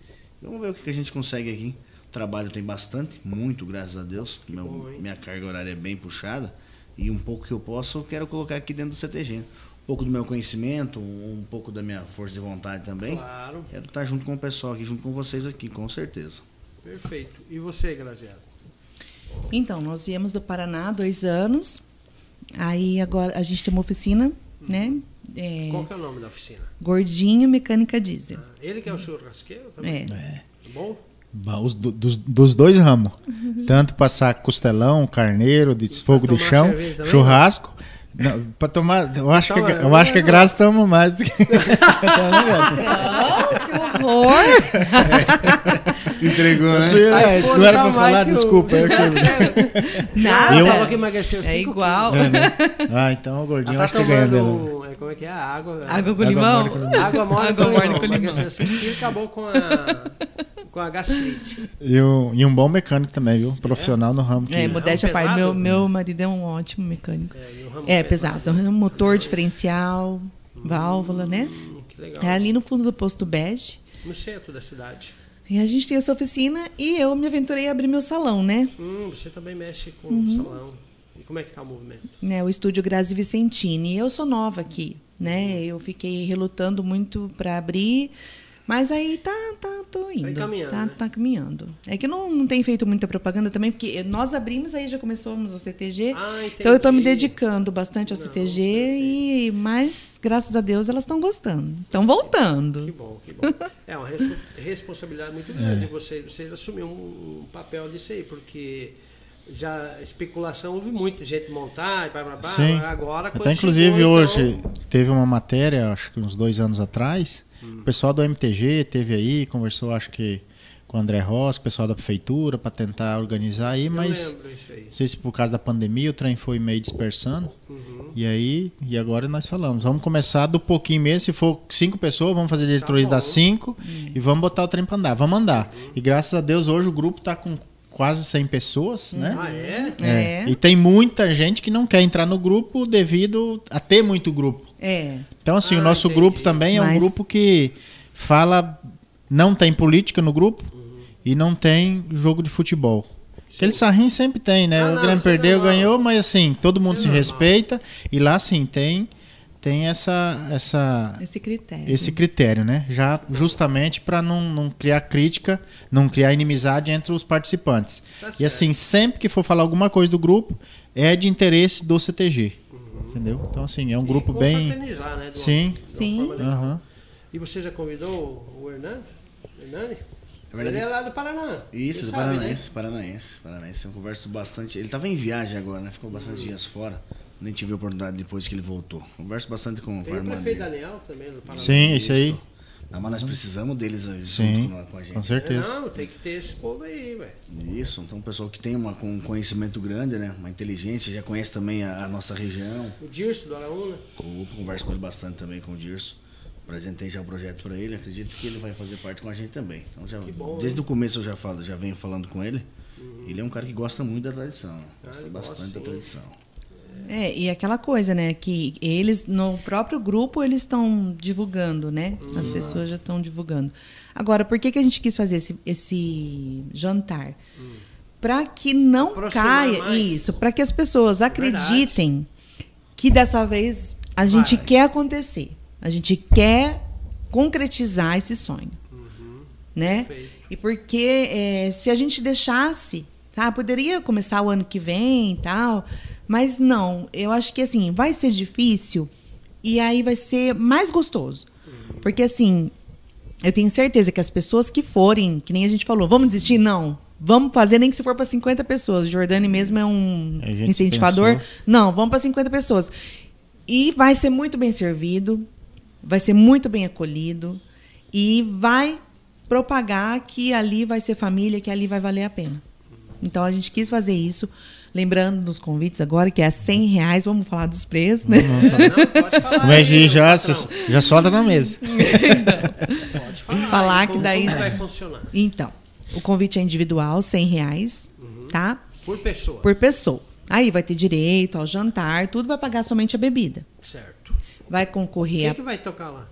Vamos ver o que a gente consegue aqui. O trabalho tem bastante, muito, graças a Deus. Meu, bom, minha carga horária é bem puxada. E um pouco que eu posso, eu quero colocar aqui dentro do CTG. Um pouco do meu conhecimento, um pouco da minha força de vontade também. Claro. Quero estar junto com o pessoal aqui, junto com vocês aqui, com certeza. Perfeito. E você, Graziela? Então, nós viemos do Paraná há dois anos. Aí agora a gente tem uma oficina. Né? É, Qual que é o nome da oficina? Gordinho Mecânica Diesel. Ah, ele que é o churrasqueiro também? É. é. Bom? Os, do, dos, dos, dois ramos. Tanto passar costelão, carneiro, de fogo de chão, churrasco. Pra tomar. Eu acho que, eu acho que a Graça toma mais do que. Não, que horror! Entregou, né? Você, é, não era pra falar, desculpa. Eu... Nada. Eu... falou que emagreceu É igual. É, né? Ah, então o gordinho tá acho que ganha dela. É, como é que é? Água. Água com limão? Água mole com limão. Emagreceu 5 quilos e acabou com a com a gastrite. E um, e um bom mecânico também, viu? Profissional é? no ramo. Que... É, modéstia é um pai. Meu, meu marido é um ótimo mecânico. É, é pesado. Motor, diferencial, válvula, hum, né? Que legal. É ali no fundo do posto bege. No centro da cidade. E a gente tem essa oficina e eu me aventurei a abrir meu salão, né? Hum, você também mexe com uhum. o salão. como é que está o movimento? Né, o estúdio Grazi Vicentini. Eu sou nova aqui, né? Eu fiquei relutando muito para abrir, mas aí tá, tá tô indo. Tá caminhando. Tá, né? tá caminhando. É que não, não tem feito muita propaganda também, porque nós abrimos, aí já começamos a CTG. Ah, então eu estou me dedicando bastante ao CTG, e mas graças a Deus elas estão gostando. Estão voltando. Que bom, que bom. É uma responsabilidade muito grande é. vocês, vocês assumir um, um papel disso aí, porque já especulação houve muito gente montar, blá, blá, blá, Sim. agora Até inclusive chegou, hoje então... teve uma matéria, acho que uns dois anos atrás, hum. o pessoal do MTG teve aí, conversou acho que com o André Ross, o pessoal da prefeitura, para tentar organizar aí, Eu mas aí. não sei se por causa da pandemia o trem foi meio dispersando. Uhum. E aí, e agora nós falamos, vamos começar do pouquinho mesmo, se for cinco pessoas, vamos fazer diretoria tá das cinco uhum. e vamos botar o trem para andar, vamos andar. Uhum. E graças a Deus hoje o grupo está com quase 100 pessoas, né? Ah, é? é? é? E tem muita gente que não quer entrar no grupo devido a ter muito grupo. É. Então, assim, ah, o nosso entendi. grupo também é Mas... um grupo que fala. Não tem política no grupo uhum. e não tem jogo de futebol. Sim. Aquele sarrinho sempre tem, né? Ah, o Grêmio perdeu, ganhou, mas assim, todo mundo se respeita. E lá, sim, tem tem essa, essa esse critério, esse critério né? Já justamente para não, não criar crítica, não criar inimizade entre os participantes. Tá e assim, sempre que for falar alguma coisa do grupo, é de interesse do CTG. Entendeu? Então, assim, é um e grupo bem. Né, Sim. Sim. Uhum. E você já convidou o Hernani? Hernani? Verdade, ele é lá do Paraná. Isso, do Paranaense, né? Paranaense, Paranaense. Eu converso bastante. Ele estava em viagem agora, né? Ficou bastante uhum. dias fora. Nem tive a oportunidade depois que ele voltou. Converso bastante com, Tem com a irmã o prefeito dele. Daniel também, do Paraná. Sim, isso aí. Não, mas nós precisamos deles Sim, junto com, a gente. Com certeza. É, não, tem que ter esse povo aí, velho. Isso, então um pessoal que tem uma, um conhecimento grande, né? Uma inteligência, já conhece também a, a nossa região. O Dirso do Araúna. Converso com ele bastante também com o Dirso. Apresentei já o projeto para ele, acredito que ele vai fazer parte com a gente também. Então já, bom, desde hein? o começo eu já falo, já venho falando com ele. Uhum. Ele é um cara que gosta muito da tradição. Ah, gosta bastante gosta, da tradição. É, e aquela coisa, né, que eles, no próprio grupo, eles estão divulgando, né? As pessoas já estão divulgando. Agora, por que, que a gente quis fazer esse, esse jantar? Hum. Para que não Aproximar caia mais. isso, para que as pessoas acreditem Verdade. que dessa vez a gente Vai. quer acontecer. A gente quer concretizar esse sonho. Uhum. Né? Perfeito. E porque é, se a gente deixasse, tá, poderia começar o ano que vem e tal, mas não, eu acho que assim, vai ser difícil e aí vai ser mais gostoso. Porque assim, eu tenho certeza que as pessoas que forem, que nem a gente falou, vamos desistir? Não. Vamos fazer nem que se for para 50 pessoas. O Jordani mesmo é um incentivador. Pensou. Não, vamos para 50 pessoas. E vai ser muito bem servido, vai ser muito bem acolhido e vai propagar que ali vai ser família, que ali vai valer a pena. Então a gente quis fazer isso. Lembrando dos convites agora, que é 100 reais, vamos falar dos preços, né? Uhum. Não, pode falar. Mas aí, já, já solta na mesa. Então, pode falar. Falar aí, que daí. Como vai funcionar? Então, o convite é individual, 100 reais, uhum. tá? Por pessoa. Por pessoa. Aí vai ter direito ao jantar, tudo vai pagar somente a bebida. Certo vai concorrer. Quem a... que vai tocar lá?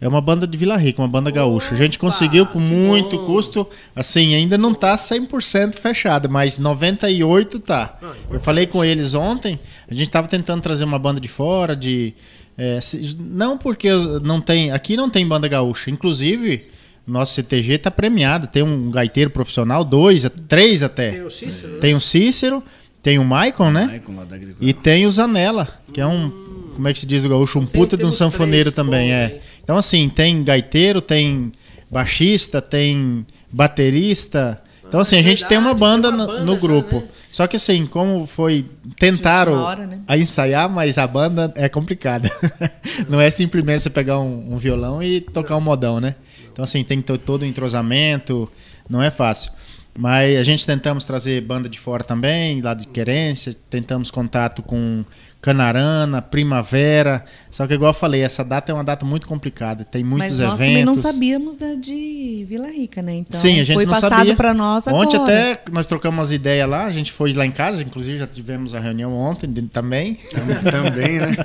É uma banda de Vila Rica, uma banda gaúcha. A gente conseguiu com muito bom. custo, assim, ainda não está 100% fechada, mas 98 tá. Ah, Eu falei com eles ontem, a gente estava tentando trazer uma banda de fora, de é, não porque não tem, aqui não tem banda gaúcha, inclusive nosso CTG está premiado, tem um gaiteiro profissional, dois, três até. Tem o Cícero. Tem o Cícero, tem o Maicon, né? Maicon, e tem o Zanella, que é um como é que se diz o gaúcho? Um puta de um sanfoneiro também, é. Então, assim, tem gaiteiro, tem baixista, tem baterista. Então, assim, a gente tem uma banda, no, no grupo. Né? Só que, assim, como foi. Tentaram hora, né? a ensaiar, mas a banda é complicada. Não é simplesmente você pegar um, um violão e tocar um modão, né? Então, assim, tem que ter todo o entrosamento, não é fácil. Mas a gente tentamos trazer banda de fora também, lá de Querência, tentamos contato com Canarana, Primavera. Só que, igual eu falei, essa data é uma data muito complicada. Tem muitos Mas nós eventos. também não sabíamos da de Vila Rica, né? Então, Sim, a gente foi não passado para nós agora. Ontem até nós trocamos umas ideias lá. A gente foi lá em casa, inclusive já tivemos a reunião ontem também. também, né?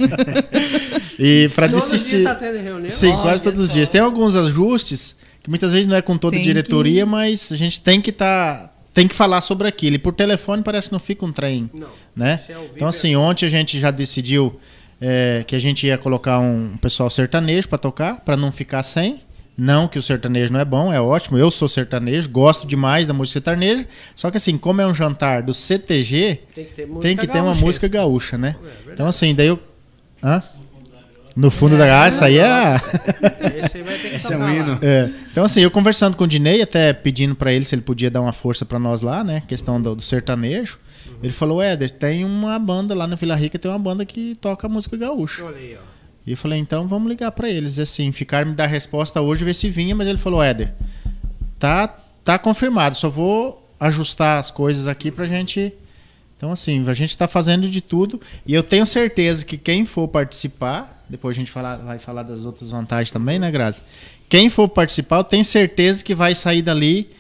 e para desistir. Tá tendo reunião? Sim, Olha quase todos os dias. Tem alguns ajustes que muitas vezes não é com toda a diretoria, que... mas a gente tem que estar. Tá tem que falar sobre aquilo. E por telefone parece que não fica um trem. Não. né? Então assim, ontem a gente já decidiu é, que a gente ia colocar um pessoal sertanejo para tocar, para não ficar sem. Não que o sertanejo não é bom, é ótimo. Eu sou sertanejo, gosto demais da música sertaneja. Só que assim, como é um jantar do CTG, tem que ter, tem que ter uma música gaúcha, né? É, então assim, daí eu. Hã? No fundo é, da garça, aí é. Esse, aí vai ter que Esse é um hino. É. Então, assim, eu conversando com o Dinei, até pedindo para ele se ele podia dar uma força para nós lá, né? Questão do, do sertanejo. Uhum. Ele falou: Éder, tem uma banda lá na Vila Rica, tem uma banda que toca música gaúcha. Olha aí, ó. E eu falei, então vamos ligar para eles, assim, ficar me dar resposta hoje, ver se vinha, mas ele falou, Éder, tá, tá confirmado, só vou ajustar as coisas aqui pra gente. Então, assim, a gente está fazendo de tudo e eu tenho certeza que quem for participar, depois a gente fala, vai falar das outras vantagens também, né, Grazi? Quem for participar, eu tenho certeza que vai sair dali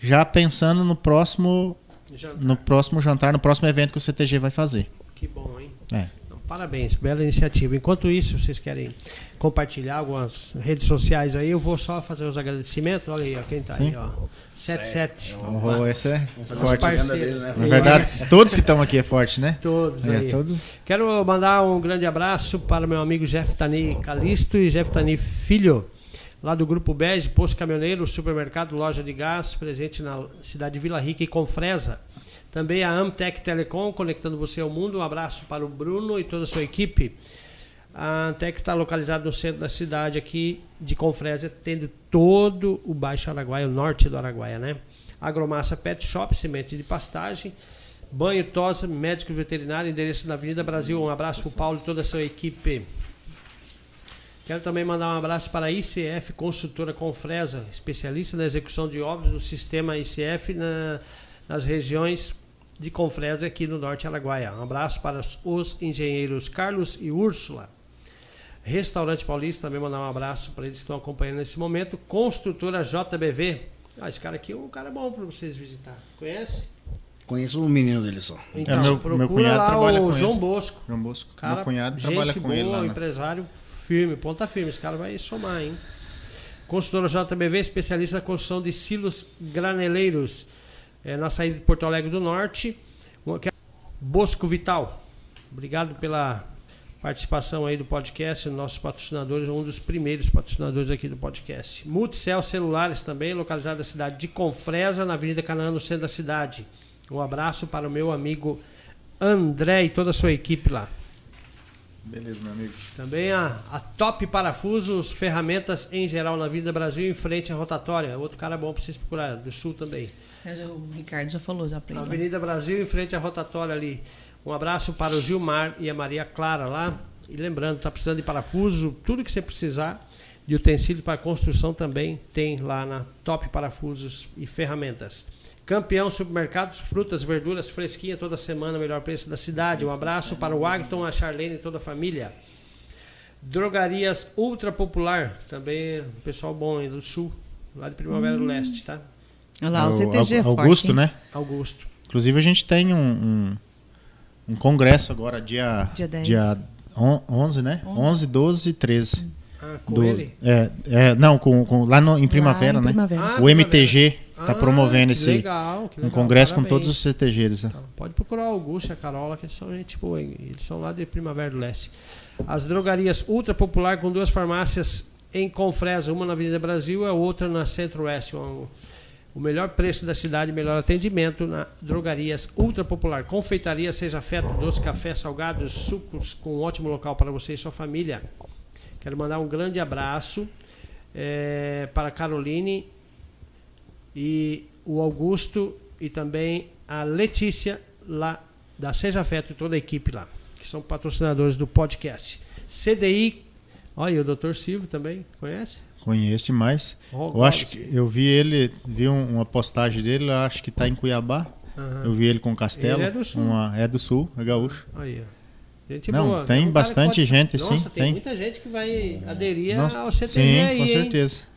já pensando no próximo jantar. no próximo jantar, no próximo evento que o CTG vai fazer. Que bom, hein? É. Parabéns, bela iniciativa. Enquanto isso, vocês querem compartilhar algumas redes sociais aí, eu vou só fazer os agradecimentos. Olha aí, ó, quem está aí, ó. 77. Oh, esse é forte. Dele, né? Na verdade, todos que estão aqui é forte, né? Todos é, aí. Todos. Quero mandar um grande abraço para meu amigo Jeff Tani Calisto e Jeff Tani Filho, lá do Grupo Bege, Posto Caminhoneiro, Supermercado, Loja de Gás, presente na cidade de Vila Rica e Confresa. Também a Amtec Telecom, conectando você ao mundo. Um abraço para o Bruno e toda a sua equipe. A Amtec está localizada no centro da cidade aqui de Confresa, tendo todo o Baixo Araguaia, o norte do Araguaia, né? Agromassa Pet Shop, semente de pastagem, banho, tosa, médico veterinário, endereço na Avenida Brasil. Um abraço para o Paulo e toda a sua equipe. Quero também mandar um abraço para a ICF Construtora Confresa, especialista na execução de obras do sistema ICF na, nas regiões de Confresa aqui no Norte Araguaia. Um abraço para os engenheiros Carlos e Úrsula. Restaurante Paulista, também mandar um abraço para eles que estão acompanhando nesse momento. Construtora JBV. Ah, esse cara aqui é um cara bom para vocês visitar. Conhece? Conheço o menino dele só. Então, é, meu, procura meu cunhado lá trabalha o com João ele. Bosco. João Bosco. Cara, meu cunhado trabalha com boa, ele lá. Né? empresário firme, ponta firme. Esse cara vai somar, hein? Construtora JBV, especialista na construção de silos graneleiros é, na saída de Porto Alegre do Norte. É Bosco Vital, obrigado pela participação aí do podcast, nossos patrocinadores, um dos primeiros patrocinadores aqui do podcast. Multicel Celulares também, localizado na cidade de Confresa, na Avenida Canaã, no centro da cidade. Um abraço para o meu amigo André e toda a sua equipe lá. Beleza, meu amigo. Também a, a Top Parafusos, ferramentas em geral na Vida Brasil, em frente à rotatória. Outro cara bom para vocês procurar, do sul também. É, o Ricardo já falou, já aprendeu. Avenida Brasil, em frente à rotatória ali. Um abraço para o Gilmar e a Maria Clara lá. E lembrando, está precisando de parafuso, tudo que você precisar de utensílio para construção também tem lá na Top Parafusos e Ferramentas. Campeão Supermercados, frutas, verduras fresquinha toda semana, melhor preço da cidade. Um abraço para o Agton, a Charlene e toda a família. Drogarias Ultra Popular, também pessoal bom aí do Sul, lá de Primavera hum. do Leste, tá? Olha lá, o, o CTG é Augusto, forte, né? Augusto. Inclusive a gente tem um, um, um congresso agora, dia, dia, 10. dia 11, né? 11, 11 12 e 13. Ah, com do, ele? É, é, não, com, com, lá no, em primavera, lá em né? Primavera. Ah, o MTG está ah, promovendo esse legal, legal, um congresso Parabéns. com todos os CTGs. Né? Então, pode procurar o Augusto e a Carola, que eles são gente boa, eles são lá de Primavera do Leste. As drogarias ultra popular com duas farmácias em Confresa, uma na Avenida Brasil e a outra na Centro-Oeste. O melhor preço da cidade, melhor atendimento na drogarias ultra popular. Confeitaria, seja feto, doce, café, salgados, sucos, com um ótimo local para você e sua família. Quero mandar um grande abraço é, para a Caroline e o Augusto e também a Letícia lá da Seja Feto e toda a equipe lá, que são patrocinadores do podcast. CDI, olha, o Dr. Silvio também, conhece? Conheço demais. Oh, eu acho que eu vi ele, vi uma postagem dele, acho que está em Cuiabá. Uhum. Eu vi ele com o Castelo. Ele é do sul. Uma, é do sul, é gaúcho. Aí, Gente Não, boa. tem um bastante pode... gente, Nossa, sim. tem, tem, muita gente que vai aderir Nossa, ao CTG sim, aí, com certeza. Hein?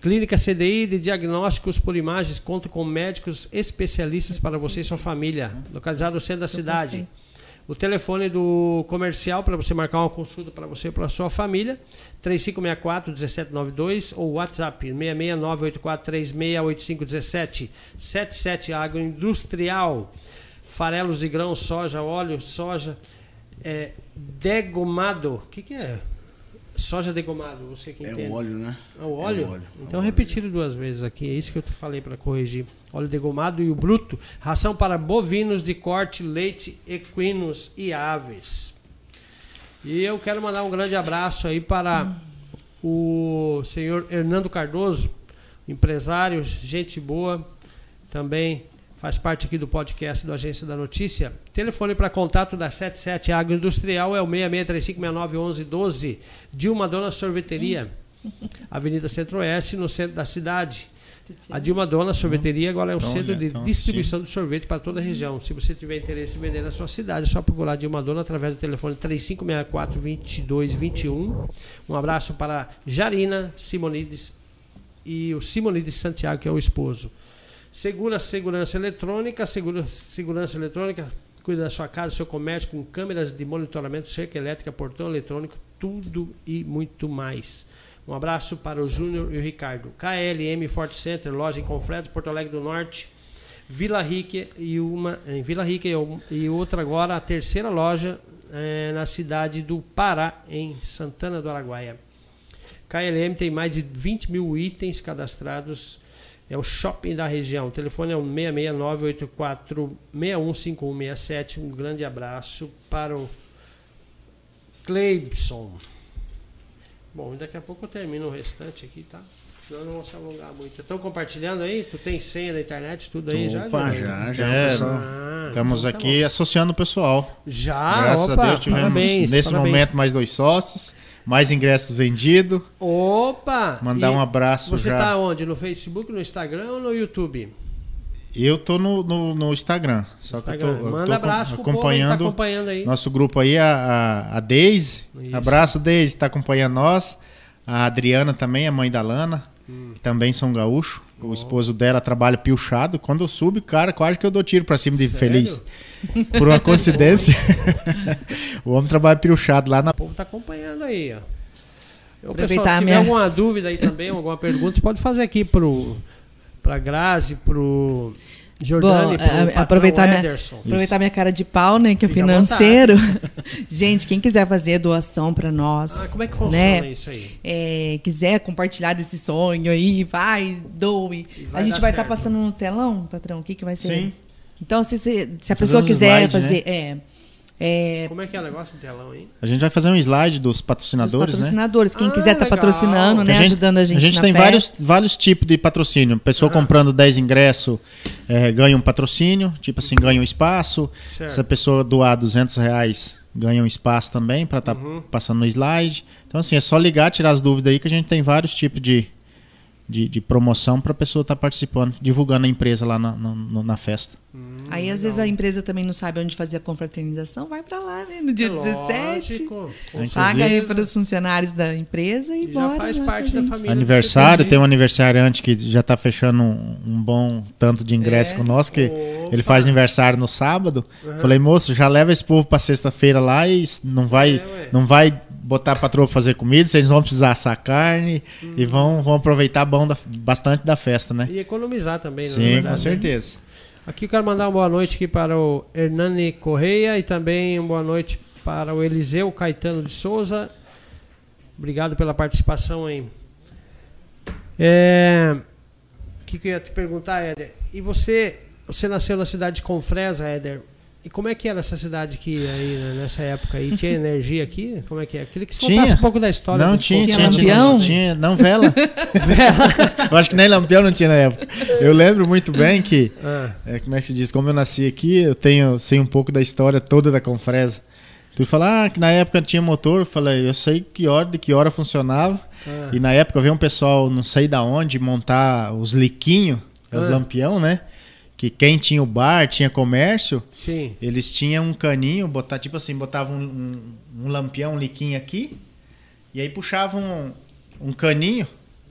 Clínica CDI de diagnósticos por imagens conta com médicos especialistas para você e sua família, localizado no centro da cidade. O telefone do comercial para você marcar uma consulta para você e para a sua família, 3564-1792 ou WhatsApp 66984368517 77 Agroindustrial. farelos de grão, soja, óleo, soja, é, degomado. O que, que é? Soja degomado, você que entende. É o óleo, né? É o óleo? É o óleo. Então é repetido duas vezes aqui, é isso que eu te falei para corrigir. Óleo degomado e o bruto, ração para bovinos de corte, leite, equinos e aves. E eu quero mandar um grande abraço aí para o senhor Hernando Cardoso, empresário, gente boa, também faz parte aqui do podcast do Agência da Notícia. Telefone para contato da 77 Agroindustrial é o 6635691112, Dilma Dona Sorveteria, Avenida Centro-Oeste, no centro da cidade. A Dilma Dona Sorveteria agora é um então, centro de então, distribuição de sorvete para toda a região. Se você tiver interesse em vender na sua cidade, é só procurar a Dilma Dona através do telefone 3564-2221. Um abraço para Jarina Simonides e o Simonides Santiago, que é o esposo. Segura segurança eletrônica, segura segurança eletrônica, cuida da sua casa, do seu comércio com câmeras de monitoramento, cerca elétrica, portão eletrônico, tudo e muito mais. Um abraço para o Júnior e o Ricardo. KLM Fort Center, loja em Confredos, Porto Alegre do Norte, Vila Rica e uma em Vila Rica e, outra agora a terceira loja é, na cidade do Pará, em Santana do Araguaia. KLM tem mais de 20 mil itens cadastrados é o shopping da região. O telefone é o 669-84-615167. Um grande abraço para o Cleibson. Bom, daqui a pouco eu termino o restante aqui, tá? Senão não vou se alongar muito. Estão compartilhando aí? Tu tem senha da internet, tudo aí opa, já? Já, já. É, ah, estamos então tá aqui bom. associando o pessoal. Já, Graças opa, a Deus tivemos parabéns, nesse parabéns. momento mais dois sócios. Mais ingressos vendidos. Opa! Mandar e um abraço Você já. tá onde? No Facebook, no Instagram ou no YouTube? Eu tô no, no, no Instagram. Só Instagram. que eu tô, Manda eu tô abraço acompanhando, tá acompanhando aí. Nosso grupo aí, a, a, a Deise. Isso. Abraço, Deise, tá acompanhando nós. A Adriana também, a mãe da Lana, hum. que também são gaúcho. Oh. O esposo dela trabalha piochado. Quando eu subo, cara, quase que eu dou tiro pra cima de Sério? feliz. Por uma coincidência. o homem trabalha piochado lá na. O povo tá acompanhando aí, ó. Eu, pessoal, se tiver minha... alguma dúvida aí também, alguma pergunta, você pode fazer aqui pro, pra Grazi, pro Jordani, Bom, aproveitar minha, aproveitar minha cara de pau, né, que é financeiro. Gente, quem quiser fazer doação para nós, ah, como é que funciona né, isso aí? É, quiser compartilhar desse sonho aí, vai, doe. Vai a gente vai estar tá passando no telão, patrão, o que que vai ser? Sim. Então, se, se, se a pessoa quiser slide, fazer, né? é, é... Como é que é o negócio do telão aí? A gente vai fazer um slide dos patrocinadores, dos patrocinadores. Né? Quem ah, quiser estar tá patrocinando, né? A gente, ajudando a gente. A gente tem vários, vários tipos de patrocínio. Pessoa comprando 10 ingressos é, ganha um patrocínio, tipo assim, ganha um espaço. Certo. Se a pessoa doar 200 reais, ganha um espaço também para estar tá uhum. passando no slide. Então, assim, é só ligar, tirar as dúvidas aí que a gente tem vários tipos de, de, de promoção para a pessoa estar tá participando, divulgando a empresa lá na, na, na festa. Hum, Aí às vezes a empresa também não sabe onde fazer a confraternização, vai para lá, né? No dia é 17. paga aí para os funcionários da empresa e, e bora. Já faz parte da família. Aniversário, tem um aniversariante que já está fechando um, um, bom tanto de ingresso é. conosco, que Opa. ele faz aniversário no sábado. Uhum. Falei, moço, já leva esse povo para sexta-feira lá e não vai, é, não vai botar a patroa pra fazer comida, vocês vão precisar assar carne hum. e vão, vão aproveitar bom da, bastante da festa, né? E economizar também, né? Sim, com certeza. Aqui eu quero mandar uma boa noite aqui para o Hernani Correia e também uma boa noite para o Eliseu Caetano de Souza. Obrigado pela participação aí. É, o que, que eu ia te perguntar, Éder? E você, você nasceu na cidade de Confresa, Éder. E como é que era essa cidade aqui aí né, nessa época aí? Tinha energia aqui? Como é que é? Queria que você tinha. contasse um pouco da história. Não, tinha, tinha, tinha, lampião? Tinha, não, vela. vela. eu acho que nem lampião não tinha na época. Eu lembro muito bem que, ah. é, como é que se diz, como eu nasci aqui, eu tenho, sei um pouco da história toda da Confresa. Tu fala, ah, que na época tinha motor, eu falei, eu sei que hora, de que hora funcionava. Ah. E na época veio um pessoal, não sei da onde, montar os liquinhos, os ah. lampião, né? Que quem tinha o bar, tinha comércio, Sim. eles tinham um caninho, botar tipo assim, botavam um, um, um lampião, um liquinho aqui, e aí puxavam um, um caninho,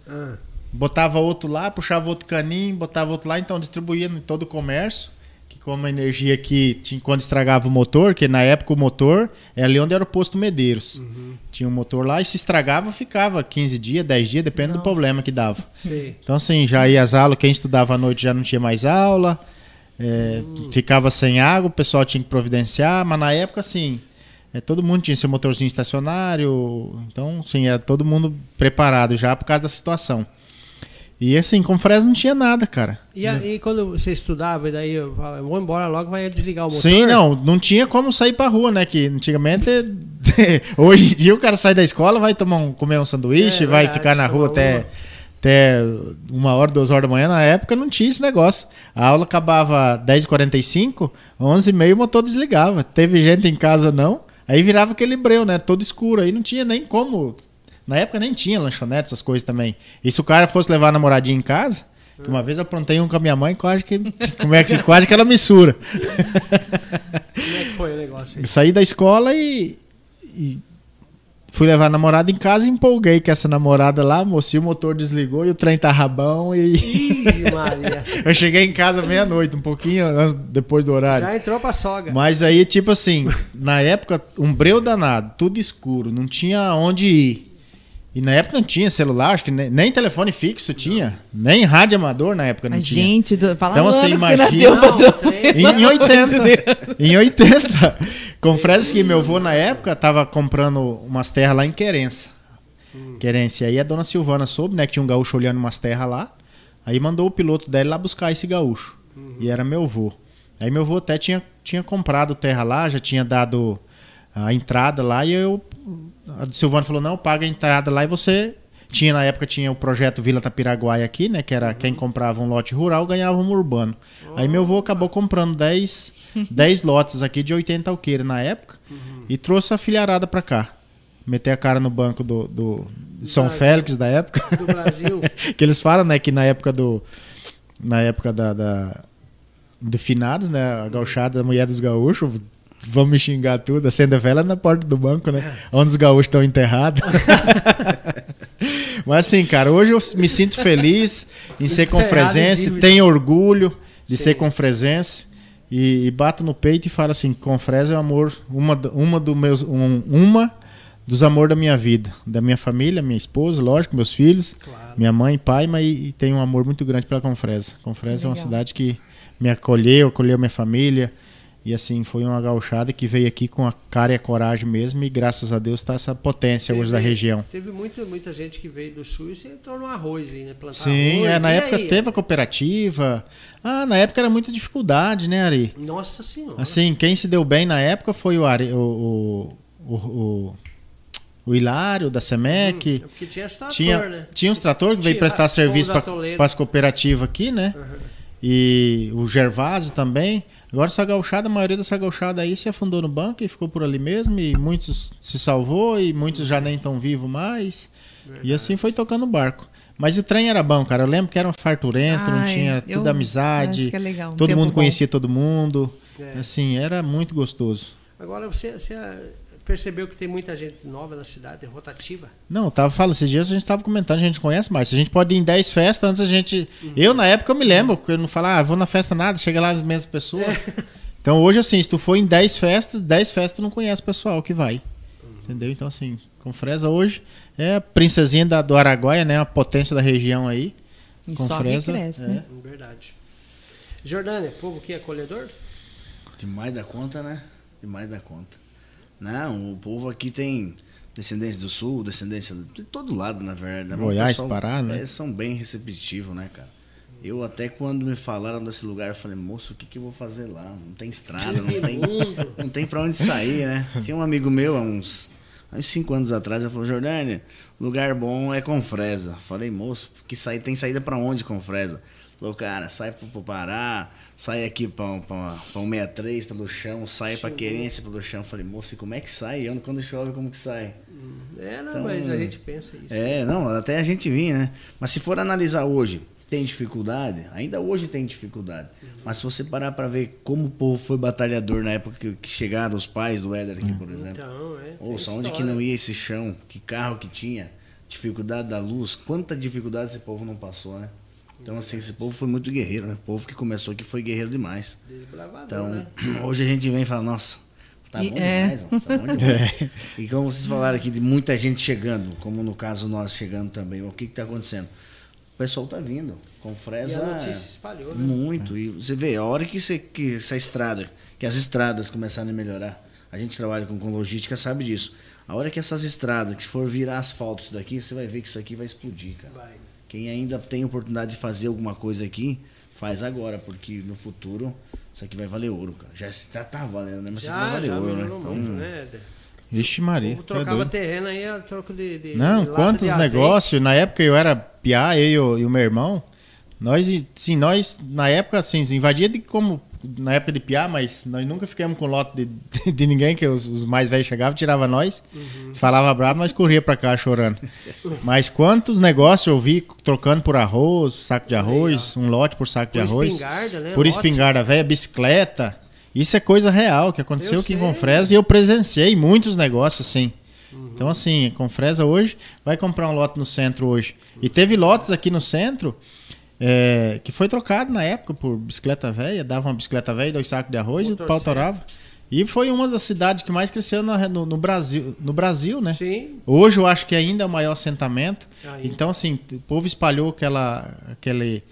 ah. botava outro lá, puxava outro caninho, botava outro lá, então distribuía em todo o comércio como a energia que tinha, quando estragava o motor, que na época o motor é ali onde era o posto Medeiros. Uhum. Tinha um motor lá e se estragava, ficava 15 dias, 10 dias, depende do problema que dava. Sim. Então, assim, já ia as aulas, quem estudava à noite já não tinha mais aula. É, hum. Ficava sem água, o pessoal tinha que providenciar, mas na época, assim, é, todo mundo tinha seu motorzinho estacionário, então, sim, era todo mundo preparado já por causa da situação. E assim, com Fresno não tinha nada, cara. E, a, e quando você estudava, e daí eu, eu vou embora logo, vai desligar o motor? Sim, não, não tinha como sair pra rua, né? Que antigamente, hoje em dia o cara sai da escola, vai tomar um, comer um sanduíche, é, vai verdade, ficar na rua até, até uma hora, duas horas da manhã. Na época não tinha esse negócio. A aula acabava 10h45, 11h30 o motor desligava. Teve gente em casa não, aí virava aquele breu, né? Todo escuro. Aí não tinha nem como na época nem tinha lanchonete, essas coisas também. E se o cara fosse levar a namoradinha em casa, que uma vez eu aprontei um com a minha mãe, quase que, como é que, quase que ela missura. Como é que foi o negócio aí? Saí da escola e, e fui levar a namorada em casa e empolguei com essa namorada lá, moço, o motor desligou e o trem tá rabão e. Ixi, Maria. eu cheguei em casa meia-noite, um pouquinho depois do horário. Já entrou pra sogra. Mas aí, tipo assim, na época, um breu danado, tudo escuro, não tinha onde ir. E na época não tinha celular, acho que nem, nem telefone fixo tinha, não. nem rádio amador na época não Mas tinha. Gente, do, fala então você imagina. Não, em, em 80. em 80. Confesso que meu avô na época tava comprando umas terras lá em Querência. Hum. Querência. Aí a dona Silvana soube, né, que tinha um gaúcho olhando umas terras lá. Aí mandou o piloto dele lá buscar esse gaúcho. Uhum. E era meu avô. Aí meu avô até tinha, tinha comprado terra lá, já tinha dado a entrada lá e eu a Silvana falou: "Não, paga a entrada lá e você tinha na época tinha o projeto Vila Tapiraguai aqui, né, que era quem comprava um lote rural ganhava um urbano. Aí meu avô acabou comprando 10 10 lotes aqui de 80 alqueires na época uhum. e trouxe a filharada para cá. Meter a cara no banco do, do, do São Brasil. Félix da época. Do Brasil. que eles falam, né, que na época do na época da, da de finados, né, a gauchada, a mulher dos gaúchos vamos me xingar tudo, acende a vela na porta do banco, né? Onde os gaúchos estão enterrados. Mas assim, cara, hoje eu me sinto feliz em ser confresense, tenho orgulho de Sim. ser confresense e, e, bato no peito e falo assim, Confresa é o amor, uma, uma, do meus, um, uma dos amores da minha vida, da minha família, minha esposa, lógico, meus filhos, claro. minha mãe, pai, mas e, e tenho um amor muito grande pela Confresa. Confresa é uma cidade que me acolheu, acolheu minha família, e assim, foi uma gauchada que veio aqui com a cara e a coragem mesmo, e graças a Deus está essa potência teve, hoje da região. Teve muita, muita gente que veio do sul e se entrou no arroz aí, né? Plantar Sim, arroz, é, na época aí? teve a cooperativa. Ah, na época era muita dificuldade, né, Ari? Nossa Senhora. Assim, quem se deu bem na época foi o Ari, o, o, o, o Hilário da Semec. Hum, é porque tinha trator, tinha, né? Tinha uns tratores que veio prestar serviço para as cooperativas aqui, né? Uhum. E o Gervásio também. Agora essa gauchada, a maioria dessa gauchada aí se afundou no banco e ficou por ali mesmo. E muitos se salvou e muitos já nem estão vivos mais. Verdade. E assim foi tocando o barco. Mas o trem era bom, cara. Eu lembro que era um farturento, Ai, não tinha tudo amizade. É legal, um todo mundo bom. conhecia todo mundo. É. Assim, era muito gostoso. Agora você, você percebeu que tem muita gente nova na cidade, rotativa? Não, eu tava falando, esses dias a gente tava comentando, a gente conhece mais. Se a gente pode ir em 10 festas, antes a gente. Uhum. Eu, na época, eu me lembro, porque eu não falava, ah, vou na festa nada, chega lá as mesmas pessoas. É. Então hoje, assim, se tu for em 10 festas, 10 festas tu não conhece o pessoal que vai. Uhum. Entendeu? Então, assim, com Fresa hoje é a princesinha da, do Araguaia, né? A potência da região aí. E com só Fresa, cresce, né? é. né? Verdade. Jordânia, povo que é acolhedor? Demais da conta, né? Demais da conta. Não, o povo aqui tem descendência do sul, descendência de todo lado, na verdade. Né? Goiás, pessoal, Pará, né? É, são bem receptivos, né, cara? Eu até quando me falaram desse lugar, eu falei, moço, o que, que eu vou fazer lá? Não tem estrada, não tem, não tem pra onde sair, né? Tinha um amigo meu, há uns, uns cinco anos atrás, ele falou, Jordânia, lugar bom é com fresa. Falei, moço, que sair, tem saída para onde com fresa? Falou, cara, sai pro Pará, sai aqui pra, pra, pra 163 pelo chão, sai pra Querência pelo chão. Falei, moço, e como é que sai? Eu, quando chove, como que sai? Hum, é, não, então, mas a gente pensa isso. É, não, até a gente vinha, né? Mas se for analisar hoje, tem dificuldade? Ainda hoje tem dificuldade. Uhum. Mas se você parar para ver como o povo foi batalhador na época que, que chegaram os pais do Éder aqui, uhum. por exemplo. Então, é. Ouça, onde que não ia esse chão? Que carro que tinha? Dificuldade da luz? Quanta dificuldade esse povo não passou, né? Então, assim, esse povo foi muito guerreiro, né? O povo que começou aqui foi guerreiro demais. Então, né? hoje a gente vem e fala, nossa, tá bom é. demais, mano, tá bom demais. É. E como vocês falaram aqui de muita gente chegando, como no caso nós chegando também, o que que tá acontecendo? pessoal tá vindo. Com fresa. E a notícia espalhou, né? Muito. E você vê, a hora que, você, que essa estrada, que as estradas começarem a melhorar, a gente trabalha com, com logística, sabe disso. A hora que essas estradas, que for virar asfalto isso daqui, você vai ver que isso aqui vai explodir, cara. Vai. Quem ainda tem oportunidade de fazer alguma coisa aqui, faz agora, porque no futuro isso aqui vai valer ouro, cara. Já, já tá valendo, né? Mas já, vai valer já ouro, né? Então, muito, né? Vixe Maria. Eu é trocava é terreno aí a troco de, de Não, de quantos negócios. Na época eu era piá, eu e o meu irmão. Nós, sim, nós, na época, assim, invadia de como na época de piar, mas nós nunca ficamos com lote de, de, de ninguém, que os, os, mais velhos chegavam, tirava nós, uhum. falava bravo, nós corria para cá chorando. mas quantos negócios eu vi trocando por arroz, saco de arroz, um lote por saco por de arroz. Espingarda, né? Por lote. espingarda velha, bicicleta. Isso é coisa real que aconteceu eu aqui sei. em Confresa e eu presenciei muitos negócios assim. Uhum. Então, assim, Confresa hoje vai comprar um lote no centro hoje. E teve lotes aqui no centro é, que foi trocado na época por bicicleta velha, dava uma bicicleta velha, dois sacos de arroz Motor e o pau torava. E foi uma das cidades que mais cresceu no, no, no, Brasil, no Brasil, né? Sim. Hoje eu acho que ainda é o maior assentamento. Ainda. Então, assim, o povo espalhou aquela, aquele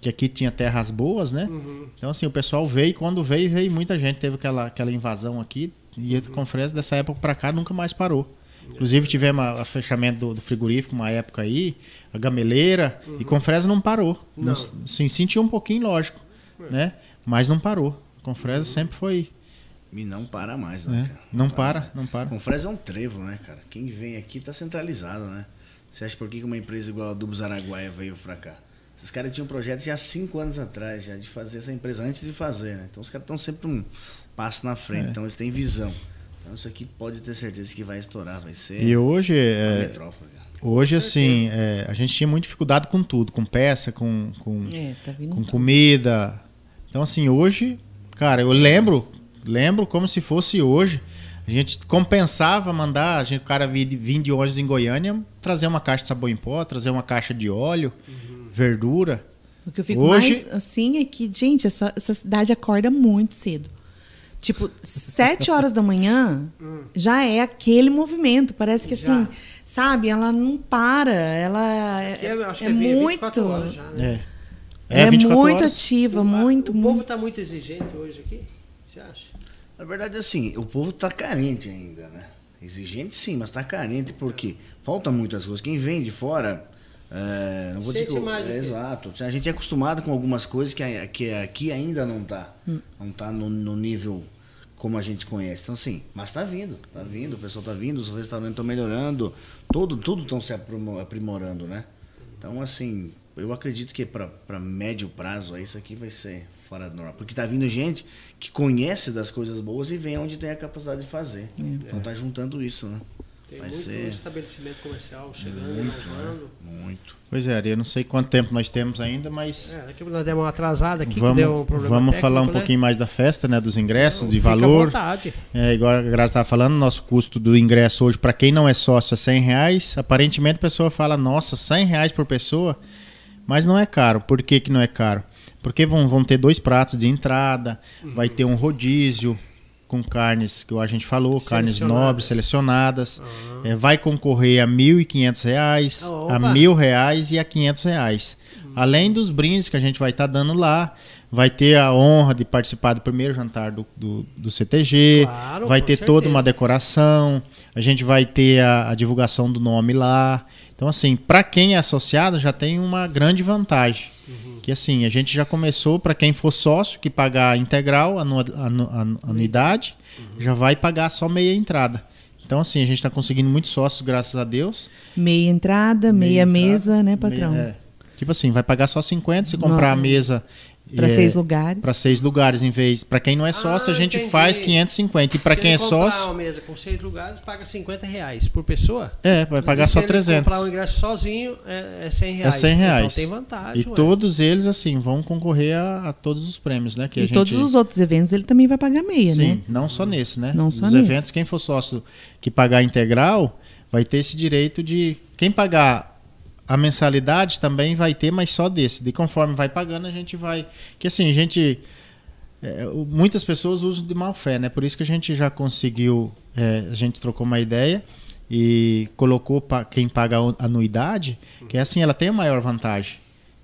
que aqui tinha terras boas, né? Uhum. Então, assim, o pessoal veio e quando veio, veio muita gente. Teve aquela, aquela invasão aqui. E uhum. a conferência dessa época para cá nunca mais parou. Inclusive tivemos o fechamento do, do, frigorífico uma época aí, a gameleira, uhum. e Confresa não parou. Não. sim, sentiu um pouquinho, lógico, é. né? Mas não parou. Confresa uhum. sempre foi. E não para mais, né, é. cara? Não, não para, para não para. Confresa é um trevo, né, cara? Quem vem aqui tá centralizado, né? Você acha por que uma empresa igual a Dubos Araguaia veio para cá? Esses caras tinham um projeto já há cinco anos atrás, já de fazer essa empresa antes de fazer, né? Então os caras estão sempre um passo na frente, é. então eles têm visão. Então isso aqui pode ter certeza que vai estourar, vai ser. E hoje é, Hoje, assim, é, a gente tinha muita dificuldade com tudo, com peça, com, com, é, tá com comida. Então, assim, hoje, cara, eu lembro, lembro como se fosse hoje. A gente compensava mandar, a gente, o cara vir, vir de ônibus em Goiânia, trazer uma caixa de sabão em pó, trazer uma caixa de óleo, uhum. verdura. O que eu fico hoje... mais assim é que, gente, essa, essa cidade acorda muito cedo. Tipo, sete horas da manhã já é aquele movimento. Parece que já. assim, sabe? Ela não para. Ela é, é, acho é, é muito. Já, né? É, é, é muito horas. ativa, o, muito. O povo está muito exigente hoje aqui. Você acha? Na verdade, assim, o povo está carente ainda, né? Exigente sim, mas está carente porque falta muitas coisas. Quem vem de fora, é, não vou Sente dizer que, mais é, exato. A gente é acostumado com algumas coisas que, que aqui ainda não está. Hum. Não está no, no, nível como a gente conhece. Então, assim, mas está vindo, está vindo, o pessoal está vindo, os restaurantes estão melhorando, todo, tudo estão se aprimorando, né? Então, assim, eu acredito que para médio prazo isso aqui vai ser fora do normal. Porque está vindo gente que conhece das coisas boas e vem onde tem a capacidade de fazer. É. Então tá juntando isso, né? Tem vai muito ser... estabelecimento comercial chegando, muito, inovando. Né? Muito. Pois é, eu não sei quanto tempo nós temos ainda, mas. É, daqui nós demos uma atrasada aqui, vamos, que deu um problema. Vamos técnico, falar um né? pouquinho mais da festa, né? Dos ingressos, não, de valor. À vontade. É, igual a Graça estava falando, nosso custo do ingresso hoje, para quem não é sócio, é 100 reais. Aparentemente a pessoa fala, nossa, 100 reais por pessoa. Mas não é caro. Por que, que não é caro? Porque vão, vão ter dois pratos de entrada, uhum. vai ter um rodízio, com carnes que a gente falou, carnes nobres, selecionadas. Uhum. É, vai concorrer a 1.500 reais, a 1.000 reais e a 500 reais. Uhum. Além dos brindes que a gente vai estar tá dando lá, vai ter a honra de participar do primeiro jantar do, do, do CTG, claro, vai ter certeza. toda uma decoração, a gente vai ter a, a divulgação do nome lá. Então, assim, para quem é associado já tem uma grande vantagem. Uhum que assim, a gente já começou para quem for sócio, que pagar integral, anu, anu, anu, anuidade, uhum. já vai pagar só meia entrada. Então, assim, a gente está conseguindo muitos sócios, graças a Deus. Meia entrada, meia, meia mesa, entrada, né, patrão? Meia, é. Tipo assim, vai pagar só 50 se comprar a mesa para é, seis lugares. Para seis lugares, em vez. Para quem não é sócio, ah, a gente entendi. faz 550. E para quem é sócio. uma mesa com seis lugares, paga 50 reais por pessoa? É, vai pagar só 300. Se comprar o ingresso sozinho, é, é 100 reais. É 100 reais. Então tem vantagem. E ué. todos eles, assim, vão concorrer a, a, todos os prêmios, né? Que e gente... todos os outros eventos ele também vai pagar meia, Sim, né? Sim, não só nesse, né? Não só Os nesse. eventos, quem for sócio que pagar integral, vai ter esse direito de. Quem pagar a mensalidade também vai ter, mas só desse. De conforme vai pagando, a gente vai. Que assim, a gente. É, muitas pessoas usam de má fé, né? Por isso que a gente já conseguiu. É, a gente trocou uma ideia e colocou para quem paga a anuidade, que é assim, ela tem a maior vantagem.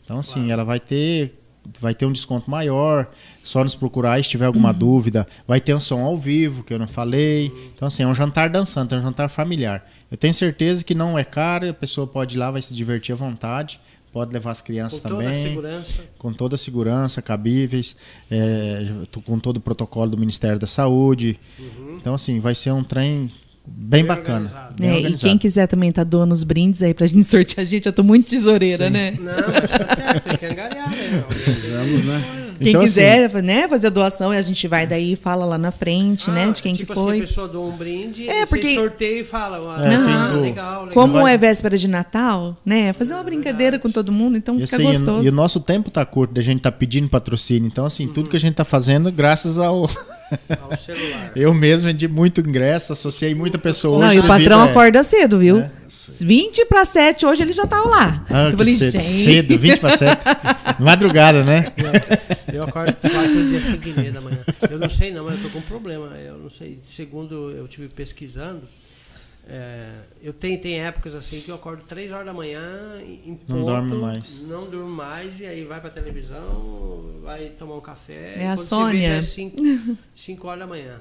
Então, assim, claro. ela vai ter vai ter um desconto maior. Só nos procurar se tiver alguma uhum. dúvida. Vai ter um som ao vivo, que eu não falei. Então, assim, é um jantar dançante, é um jantar familiar. Eu tenho certeza que não é caro, a pessoa pode ir lá, vai se divertir à vontade. Pode levar as crianças com também. Com toda a segurança. Com toda a segurança, cabíveis, é, com todo o protocolo do Ministério da Saúde. Uhum. Então, assim, vai ser um trem Bem, bem bacana. Bem é, e quem quiser também tá doando os brindes aí pra gente sortear a gente, eu tô muito tesoureira, Sim. né? Não, mas tá certo, tem que angariar, né? Precisamos, né? Quem então, quiser assim, né, fazer a doação, a gente vai daí e fala lá na frente, né, ah, né? De quem tipo que foi. Assim, a pessoa doa um brinde, é, porque... sorteia e fala. Ah, é, legal, legal. Como vai... é véspera de Natal, né? Fazer uma brincadeira Verdade. com todo mundo, então e fica assim, gostoso. E, o nosso tempo tá curto, da gente tá pedindo patrocínio. Então, assim, uhum. tudo que a gente tá fazendo, graças ao ao celular. Eu mesmo de muito ingresso, associei muita pessoa. Não, e o patrão é... acorda cedo, viu? É. 20 para 7 hoje ele já tava tá lá. Ah, eu falei, cedo, cedo, 20 para 7. Madrugada, né? Eu, eu acordo 4 dia 5 e meia da manhã. Eu não sei não, mas eu tô com um problema. Eu não sei, segundo eu tive pesquisando, é, eu tenho, tem épocas assim que eu acordo 3 horas da manhã em ponto, Não dorme mais. Não durmo mais, e aí vai pra televisão, vai tomar um café. É a Sônia. é 5 horas da manhã.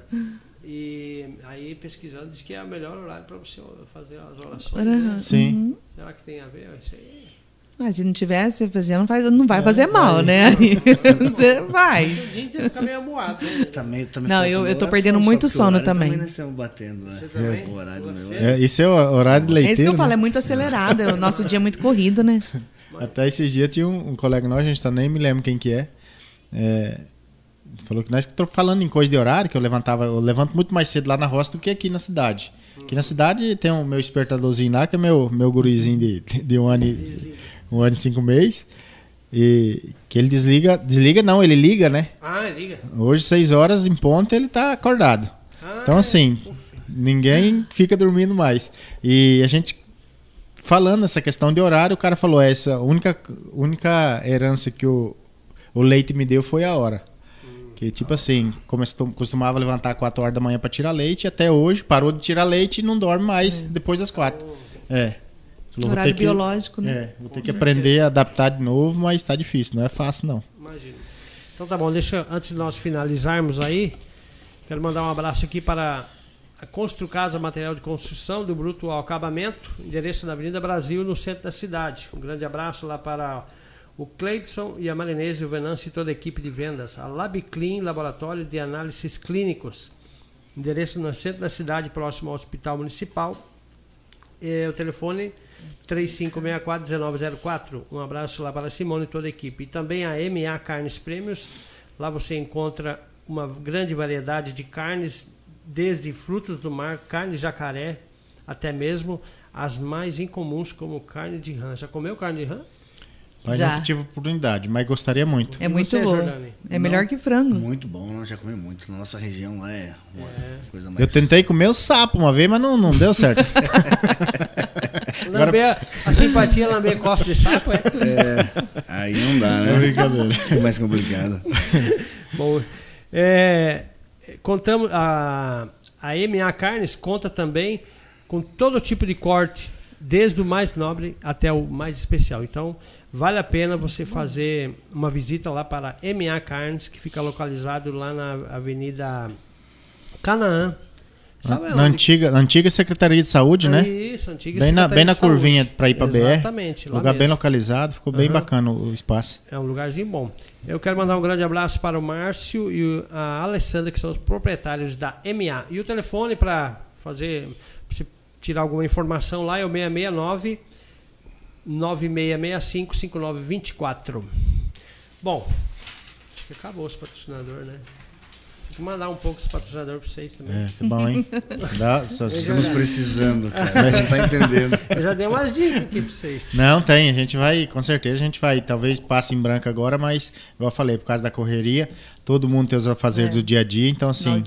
E aí pesquisando diz que é o melhor horário para você fazer as orações. Uhum. Né? Sim. Uhum. Será que tem a ver? Isso aí mas se não tivesse fazendo, não, faz, não vai é, fazer mal, vai, né? Você vai. Fica meio amuado, né? Também, também não, eu, eu tô perdendo muito sono também. Também nós estamos batendo, né? Você também? É. O horário meu. É, isso é o horário de leiteiro. É isso que eu falo, né? é muito acelerado. o nosso dia é muito corrido, né? Até esses dias tinha um, um colega nosso, a gente tá, nem me lembro quem que é. é falou que nós que estamos falando em coisa de horário, que eu levantava, eu levanto muito mais cedo lá na roça do que aqui na cidade. Aqui na cidade tem o um meu despertadorzinho lá, que é meu, meu gurizinho de, de um ano e um ano e cinco meses. E que ele desliga. Desliga não, ele liga, né? Ah, liga. Hoje, seis horas em ponto, ele tá acordado. Ah, então, assim, ninguém fica dormindo mais. E a gente falando essa questão de horário, o cara falou: essa única, única herança que o, o leite me deu foi a hora. Que tipo assim, costumava levantar 4 horas da manhã para tirar leite, até hoje parou de tirar leite e não dorme mais é. depois das 4. É. Falou, Horário que, biológico, né? É, vou ter Com que certeza. aprender a adaptar de novo, mas está difícil, não é fácil não. Imagina. Então tá bom, deixa antes de nós finalizarmos aí, quero mandar um abraço aqui para a Constru Casa Material de Construção do Bruto ao Acabamento, endereço na Avenida Brasil, no centro da cidade. Um grande abraço lá para o Cleibson e a Marinese, o Venâncio e toda a equipe de vendas. A LabClean, Laboratório de Análises Clínicos. Endereço no centro da cidade, próximo ao Hospital Municipal. E o telefone 3564-1904. Um abraço lá para a Simone e toda a equipe. E também a MA Carnes Prêmios. Lá você encontra uma grande variedade de carnes, desde frutos do mar, carne de jacaré, até mesmo as mais incomuns, como carne de rã. Já comeu carne de rã? Mas já. não tive oportunidade, mas gostaria muito. É muito bom. É melhor que frango. Muito bom, já comi muito. Na nossa região lá é uma é. coisa mais. Eu tentei comer o sapo uma vez, mas não, não deu certo. Lamber, a simpatia lamber costa de sapo, é? é? Aí não dá, né? É brincadeira. É mais complicado. Bom, é, contamos, a, a MA Carnes conta também com todo tipo de corte, desde o mais nobre até o mais especial. Então, vale a pena você fazer uma visita lá para a MA Carnes, que fica localizado lá na Avenida Canaã, Sabe na, antiga, na antiga Secretaria de Saúde, né? Isso, antiga bem na, bem na curvinha para ir para BR. Exatamente. Lugar mesmo. bem localizado, ficou uhum. bem bacana o espaço. É um lugarzinho bom. Eu quero mandar um grande abraço para o Márcio e a Alessandra, que são os proprietários da MA. E o telefone para fazer, pra tirar alguma informação lá é o 669 9665 5924. Bom, acabou os patrocinadores, né? Que mandar um pouco esse patrocinador para vocês também. É, que bom, hein? Dá, só estamos já... precisando, cara. Você não tá entendendo. Eu já dei umas dicas aqui para vocês. Não, tem. A gente vai, com certeza, a gente vai. Talvez passe em branco agora, mas, igual eu falei, por causa da correria, todo mundo tem os afazeres é. do dia a dia. Então, assim,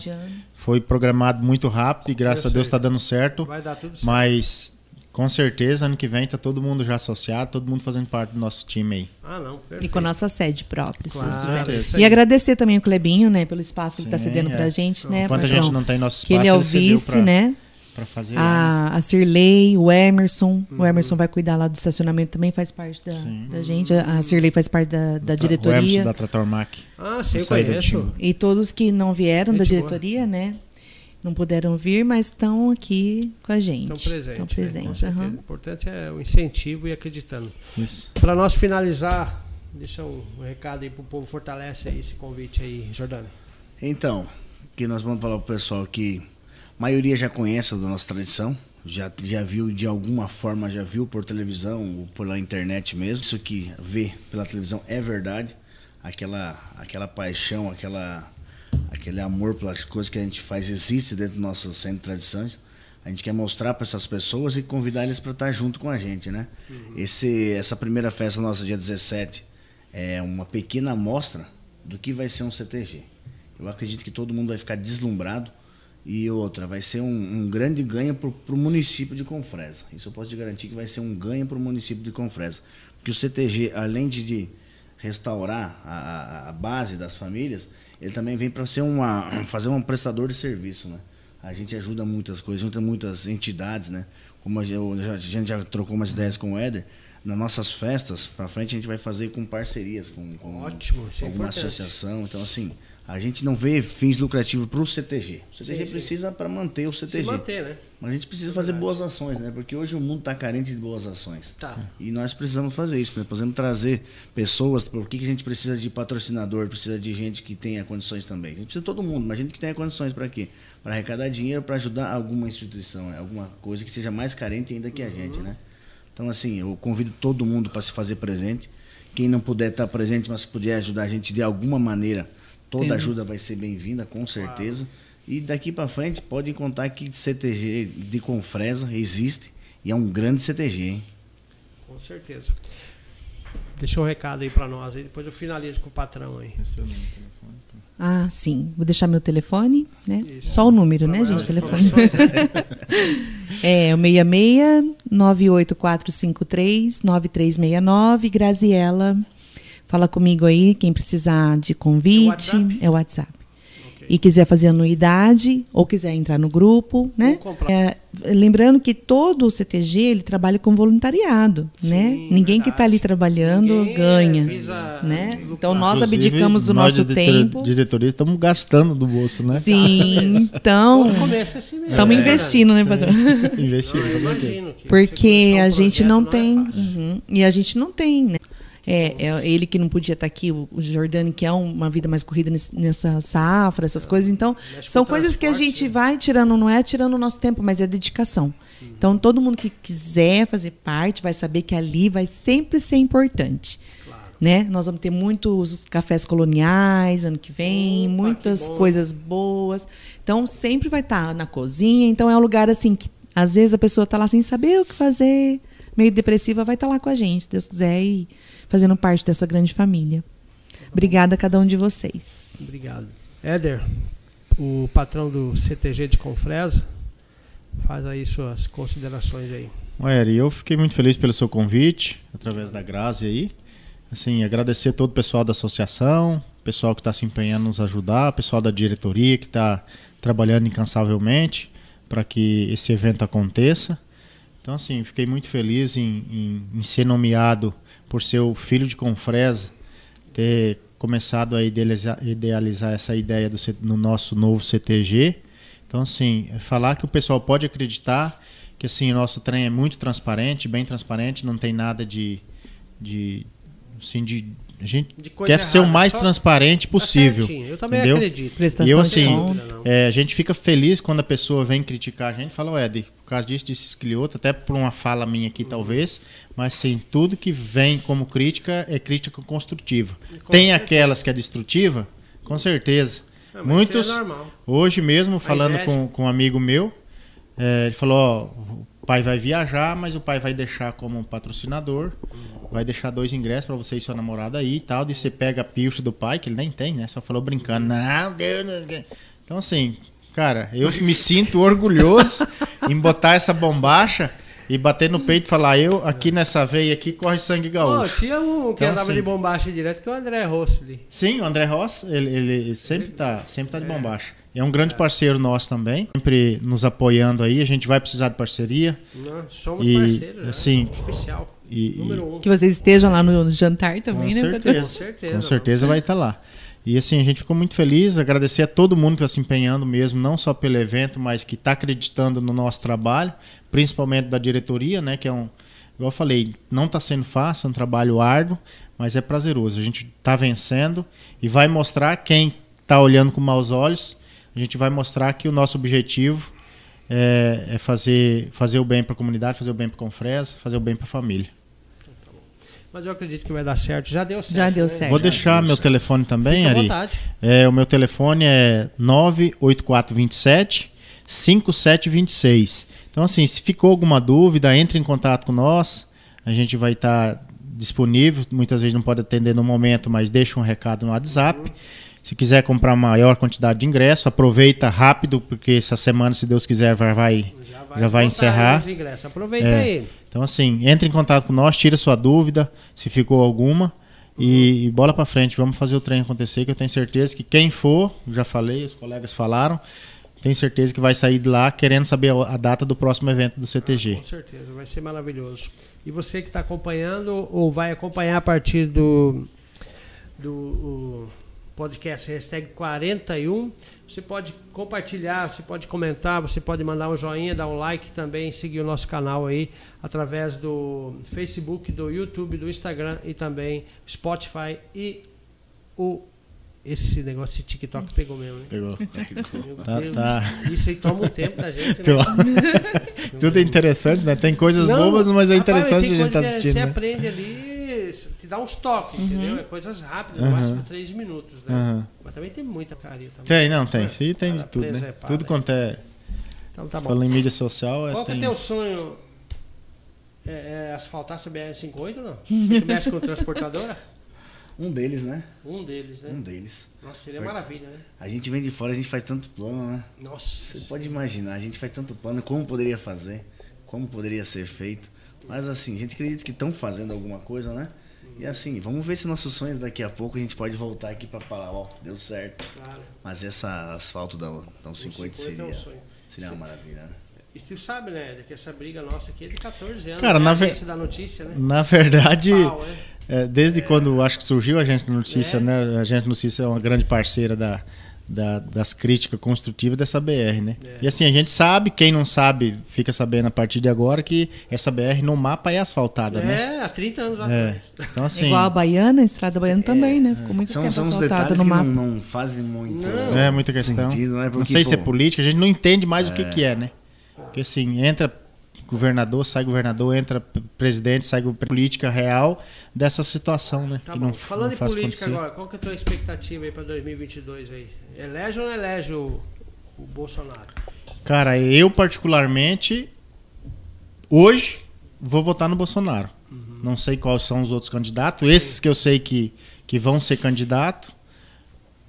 foi programado muito rápido e graças a Deus está dando certo. Vai dar tudo certo. Mas com certeza, ano que vem tá todo mundo já associado, todo mundo fazendo parte do nosso time aí. Ah, não, perfeito. E com a nossa sede própria, claro, se Deus quiser. E agradecer também o Clebinho, né, pelo espaço que ele está cedendo é. pra gente, né? Enquanto a gente não tem nosso espaço, que ele é o vice, pra... né? para fazer. A, a Cirlei, o Emerson. Uhum. O Emerson vai cuidar lá do estacionamento também, faz parte da, da gente. A, a Cirlei faz parte da, da diretoria. O Emerson da Tratormac. Ah, sim, conheço. E todos que não vieram gente da diretoria, boa. né? Não puderam vir, mas estão aqui com a gente. Estão presentes. Estão presentes. Né? Uhum. O importante é o incentivo e acreditando. Para nós finalizar, deixa um, um recado aí para o povo, fortalece aí esse convite aí, Jordânia. Então, que nós vamos falar para o pessoal que a maioria já conhece da nossa tradição, já, já viu de alguma forma, já viu por televisão ou pela internet mesmo. Isso que vê pela televisão é verdade. Aquela, aquela paixão, aquela, aquele amor pelas coisas que a gente faz existe dentro do nosso centro de tradições. A gente quer mostrar para essas pessoas e convidar eles para estar junto com a gente, né? Uhum. Esse, essa primeira festa nossa, dia 17, é uma pequena amostra do que vai ser um CTG. Eu acredito que todo mundo vai ficar deslumbrado. E outra, vai ser um, um grande ganho para o município de Confresa. Isso eu posso te garantir que vai ser um ganho para o município de Confresa. Porque o CTG, além de, de restaurar a, a, base das famílias, ele também vem para ser uma, fazer um prestador de serviço. Né? A gente ajuda muitas coisas, ajuda muitas entidades. Né? Como a, gente já trocou umas ideias com o Éder, nas nossas festas, para frente, a gente vai fazer com parcerias, com, com, Ótimo, com alguma associação. Então, assim, a gente não vê fins lucrativos para o CTG. O CTG sim, precisa para manter o CTG. Se manter, né? Mas a gente precisa fazer boas ações, né? Porque hoje o mundo está carente de boas ações. Tá. E nós precisamos fazer isso, né? Precisamos trazer pessoas. Por que, a gente precisa de patrocinador? Precisa de gente que tenha condições também. A gente precisa de todo mundo, mas gente que tenha condições para quê? Para arrecadar dinheiro, para ajudar alguma instituição, né? alguma coisa que seja mais carente ainda que a uhum. gente, né? Então, assim, eu convido todo mundo para se fazer presente. Quem não puder estar presente, mas puder ajudar a gente de alguma maneira Toda ajuda vai ser bem-vinda, com certeza. E daqui para frente, podem contar que CTG de Confresa existe e é um grande CTG, hein? Com certeza. Deixa um recado aí para nós, aí depois eu finalizo com o patrão aí. Ah, sim. Vou deixar meu telefone, né? Isso. Só o número, pra né, gente? Telefone. é o 66 98453 9369 Graziela Fala comigo aí, quem precisar de convite. É o WhatsApp. Okay. E quiser fazer anuidade ou quiser entrar no grupo, né? É, lembrando que todo o CTG ele trabalha com voluntariado, Sim, né? Ninguém verdade. que está ali trabalhando Ninguém ganha, é, né? Então nós Inclusive, abdicamos do nosso tempo. Diretoria estamos gastando do bolso, né? Sim, então assim estamos é, investindo, né, patrão? investindo, porque a gente não tem, uhum, e a gente não tem, né? É, é ele que não podia estar aqui, o Jordani, que é uma vida mais corrida nessa safra, essas coisas. Então, são coisas que a gente né? vai tirando, não é tirando o nosso tempo, mas é dedicação. Então, todo mundo que quiser fazer parte vai saber que ali vai sempre ser importante. Né? Nós vamos ter muitos cafés coloniais ano que vem, Opa, muitas que coisas boas. Então, sempre vai estar na cozinha. Então, é um lugar assim que às vezes a pessoa está lá sem saber o que fazer, meio depressiva, vai estar lá com a gente, se Deus quiser. E fazendo parte dessa grande família. Obrigada a cada um de vocês. Obrigado. Éder, o patrão do CTG de Confresa, faz aí suas considerações aí. Eri, eu fiquei muito feliz pelo seu convite, através da Grazi aí. Assim, agradecer todo o pessoal da associação, pessoal que está se empenhando em nos ajudar, pessoal da diretoria que está trabalhando incansavelmente para que esse evento aconteça. Então, assim, fiquei muito feliz em, em, em ser nomeado por ser o filho de Confresa, ter começado a idealizar, idealizar essa ideia do, no nosso novo CTG. Então, assim, é falar que o pessoal pode acreditar que assim, o nosso trem é muito transparente, bem transparente, não tem nada de, de, assim, de a gente quer errada, ser o mais transparente tá possível. Tá eu também entendeu? acredito. Prestação e eu, assim, é, a gente fica feliz quando a pessoa vem criticar a gente fala, ué, por causa disso, disso, isso, outro, até por uma fala minha aqui, uhum. talvez, mas sim, tudo que vem como crítica é crítica construtiva. Tem certeza. aquelas que é destrutiva, com certeza. Não, Muitos, é hoje mesmo, falando com, com um amigo meu, é, ele falou, ó, o pai vai viajar, mas o pai vai deixar como patrocinador. Uhum vai deixar dois ingressos para você e sua namorada aí e tal. E você pega a pilcha do pai, que ele nem tem, né? Só falou brincando. Não, Deus. Não. Então, assim, cara, eu me sinto orgulhoso em botar essa bombacha e bater no peito e falar, eu aqui nessa veia aqui corre sangue gaúcho. Oh, tinha um que então, andava assim, de bombacha direto, que é o André Rossi ali. Sim, o André Rossi, ele, ele sempre ele, tá, sempre tá de é. bombacha. É um grande é. parceiro nosso também, sempre nos apoiando aí. A gente vai precisar de parceria. Não, somos e, parceiros, assim, né? oficial. E, um. Que vocês estejam lá no jantar também, com né? Certeza. Com certeza. Com certeza vai estar tá lá. E assim, a gente ficou muito feliz, agradecer a todo mundo que está se empenhando mesmo, não só pelo evento, mas que está acreditando no nosso trabalho, principalmente da diretoria, né? Que é um, igual eu falei, não está sendo fácil, é um trabalho árduo, mas é prazeroso. A gente está vencendo e vai mostrar quem está olhando com maus olhos, a gente vai mostrar que o nosso objetivo é, é fazer, fazer o bem para a comunidade, fazer o bem para a Confresa, fazer o bem para a família. Mas eu acredito que vai dar certo. Já deu certo. Já deu né? certo. Vou deixar meu certo. telefone também, Fica Ari. Vontade. É, o meu telefone é 98427 5726. Então, assim, se ficou alguma dúvida, entre em contato com nós. A gente vai estar tá disponível. Muitas vezes não pode atender no momento, mas deixa um recado no WhatsApp. Uhum. Se quiser comprar maior quantidade de ingresso, aproveita rápido, porque essa semana, se Deus quiser, vai, vai já vai, já vai encerrar. Aproveita é. aí. Então, assim, entre em contato com nós, tira sua dúvida, se ficou alguma, e, e bola para frente. Vamos fazer o trem acontecer, que eu tenho certeza que quem for, já falei, os colegas falaram, tenho certeza que vai sair de lá querendo saber a data do próximo evento do CTG. Ah, com certeza, vai ser maravilhoso. E você que está acompanhando ou vai acompanhar a partir do, do podcast hashtag 41, você pode compartilhar, você pode comentar, você pode mandar um joinha, dar um like também, seguir o nosso canal aí através do Facebook, do YouTube, do Instagram e também Spotify e o esse negócio de TikTok pegou mesmo, né? Pegou. tá, tá. Isso aí toma um tempo da gente, né? Tudo é interessante, né? Tem coisas Não, bobas, mas é interessante rapaz, a gente estar tá assistindo. Você né? aprende ali, te dá uns toques, uhum. entendeu? É coisas rápidas, no uhum. máximo três minutos, né? Uhum. Mas também tem muita carinho também. Tem, não, tem. Sim, tem de tudo, né? Tudo quanto é. Então tá bom. Falando em mídia social, é. Qual que é o teu sonho? É, é asfaltar essa BR-58 ou não? Você mexe com transportadora? Um deles, né? Um deles, né? Um deles. Nossa, seria maravilha, né? A gente vem de fora, a gente faz tanto plano, né? Nossa. Você pode imaginar, a gente faz tanto plano, como poderia fazer, como poderia ser feito. Mas assim, a gente acredita que estão fazendo alguma coisa, né? E assim, vamos ver se nossos sonhos daqui a pouco a gente pode voltar aqui para falar, ó, deu certo. Claro. Mas essa asfalto da, da 50 seria, é um seria uma maravilha, né? E você sabe, né, que essa briga nossa aqui é de 14 anos. Cara, né? na, ver... da notícia, né? na verdade, Pau, é? É, desde é. quando acho que surgiu a agência da notícia, é. né? A agência da notícia é uma grande parceira da, da, das críticas construtivas dessa BR, né? É. E assim, a gente sabe, quem não sabe, fica sabendo a partir de agora que essa BR no mapa é asfaltada, é, né? É, há 30 anos é. atrás. Então, assim, Igual a Baiana, a Estrada Baiana também, né? Ficou muito são, tempo são asfaltada no mapa. Não, não fazem muito não. É, muita questão. Sentido, né? Porque, não sei pô, se é política, a gente não entende mais o que, que é, né? Porque assim, entra governador, sai governador, entra presidente, sai política real dessa situação, né? Tá não, Falando não em política acontecer. agora, qual que é a tua expectativa aí para 2022 aí? Elege ou não elege o, o Bolsonaro? Cara, eu particularmente hoje vou votar no Bolsonaro. Uhum. Não sei quais são os outros candidatos. Sim. Esses que eu sei que, que vão ser candidato,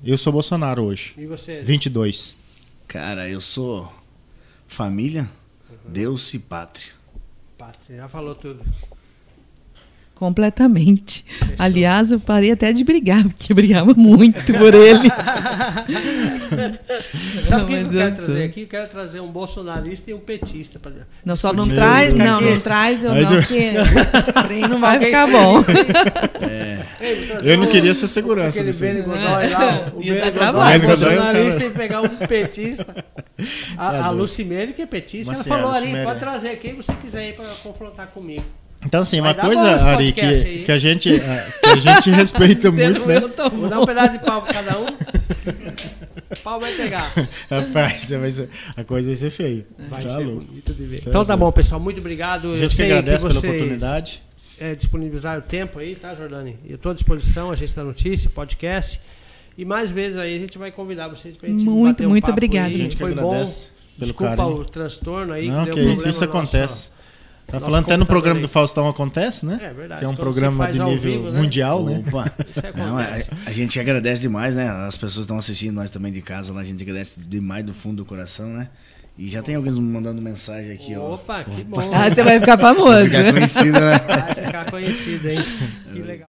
eu sou Bolsonaro hoje. E você? 22. Cara, eu sou família, Deus e pátria. Pátria, já falou tudo. Completamente. Fechou. Aliás, eu parei até de brigar, porque eu brigava muito por ele. Sabe o que eu quero trazer sou. aqui? Eu quero trazer um bolsonarista e um petista. Pra... Não, só não traz, não, não traz eu não, porque o não vai ficar bom. É. Eu não queria ser segurança. Aquele Beni Godoy lá, o Beni Godoy, bolsonarista e pegar um petista. A, a Lucimene, que é petista, ela falou ali, pode trazer quem você quiser aí para confrontar comigo. Então, assim, uma coisa, Ari, que, que, a gente, que a gente respeita muito, né? Vou dar um pedaço de pau pra cada um. pau vai pegar. Rapaz, vai ser, a coisa vai ser feia. Vai tá ser louco. bonito de ver. Tá então tá bom, pessoal. Muito obrigado. A gente Eu sei agradece que pela oportunidade. É, disponibilizar o tempo aí, tá, Jordani? Eu estou à disposição, a Agência da Notícia, podcast. E mais vezes aí a gente vai convidar vocês para a gente Muito, bater um muito obrigado. A gente Foi bom. Pelo Desculpa carinho. o transtorno aí. Não, que, que isso, isso acontece. Tá Nosso falando até no programa aí. do Faustão acontece, né? É verdade. Que é um programa de nível vivo, né? mundial, né? Opa. Não, a, a, gente agradece demais, né? As pessoas estão assistindo nós também de casa lá, a gente agradece demais do fundo do coração, né? E já tem alguém mandando mensagem aqui, Opa, ó. Opa, que bom. Ah, você vai ficar famoso. Vai ficar conhecido, né? Vai ficar conhecido, hein? Que legal.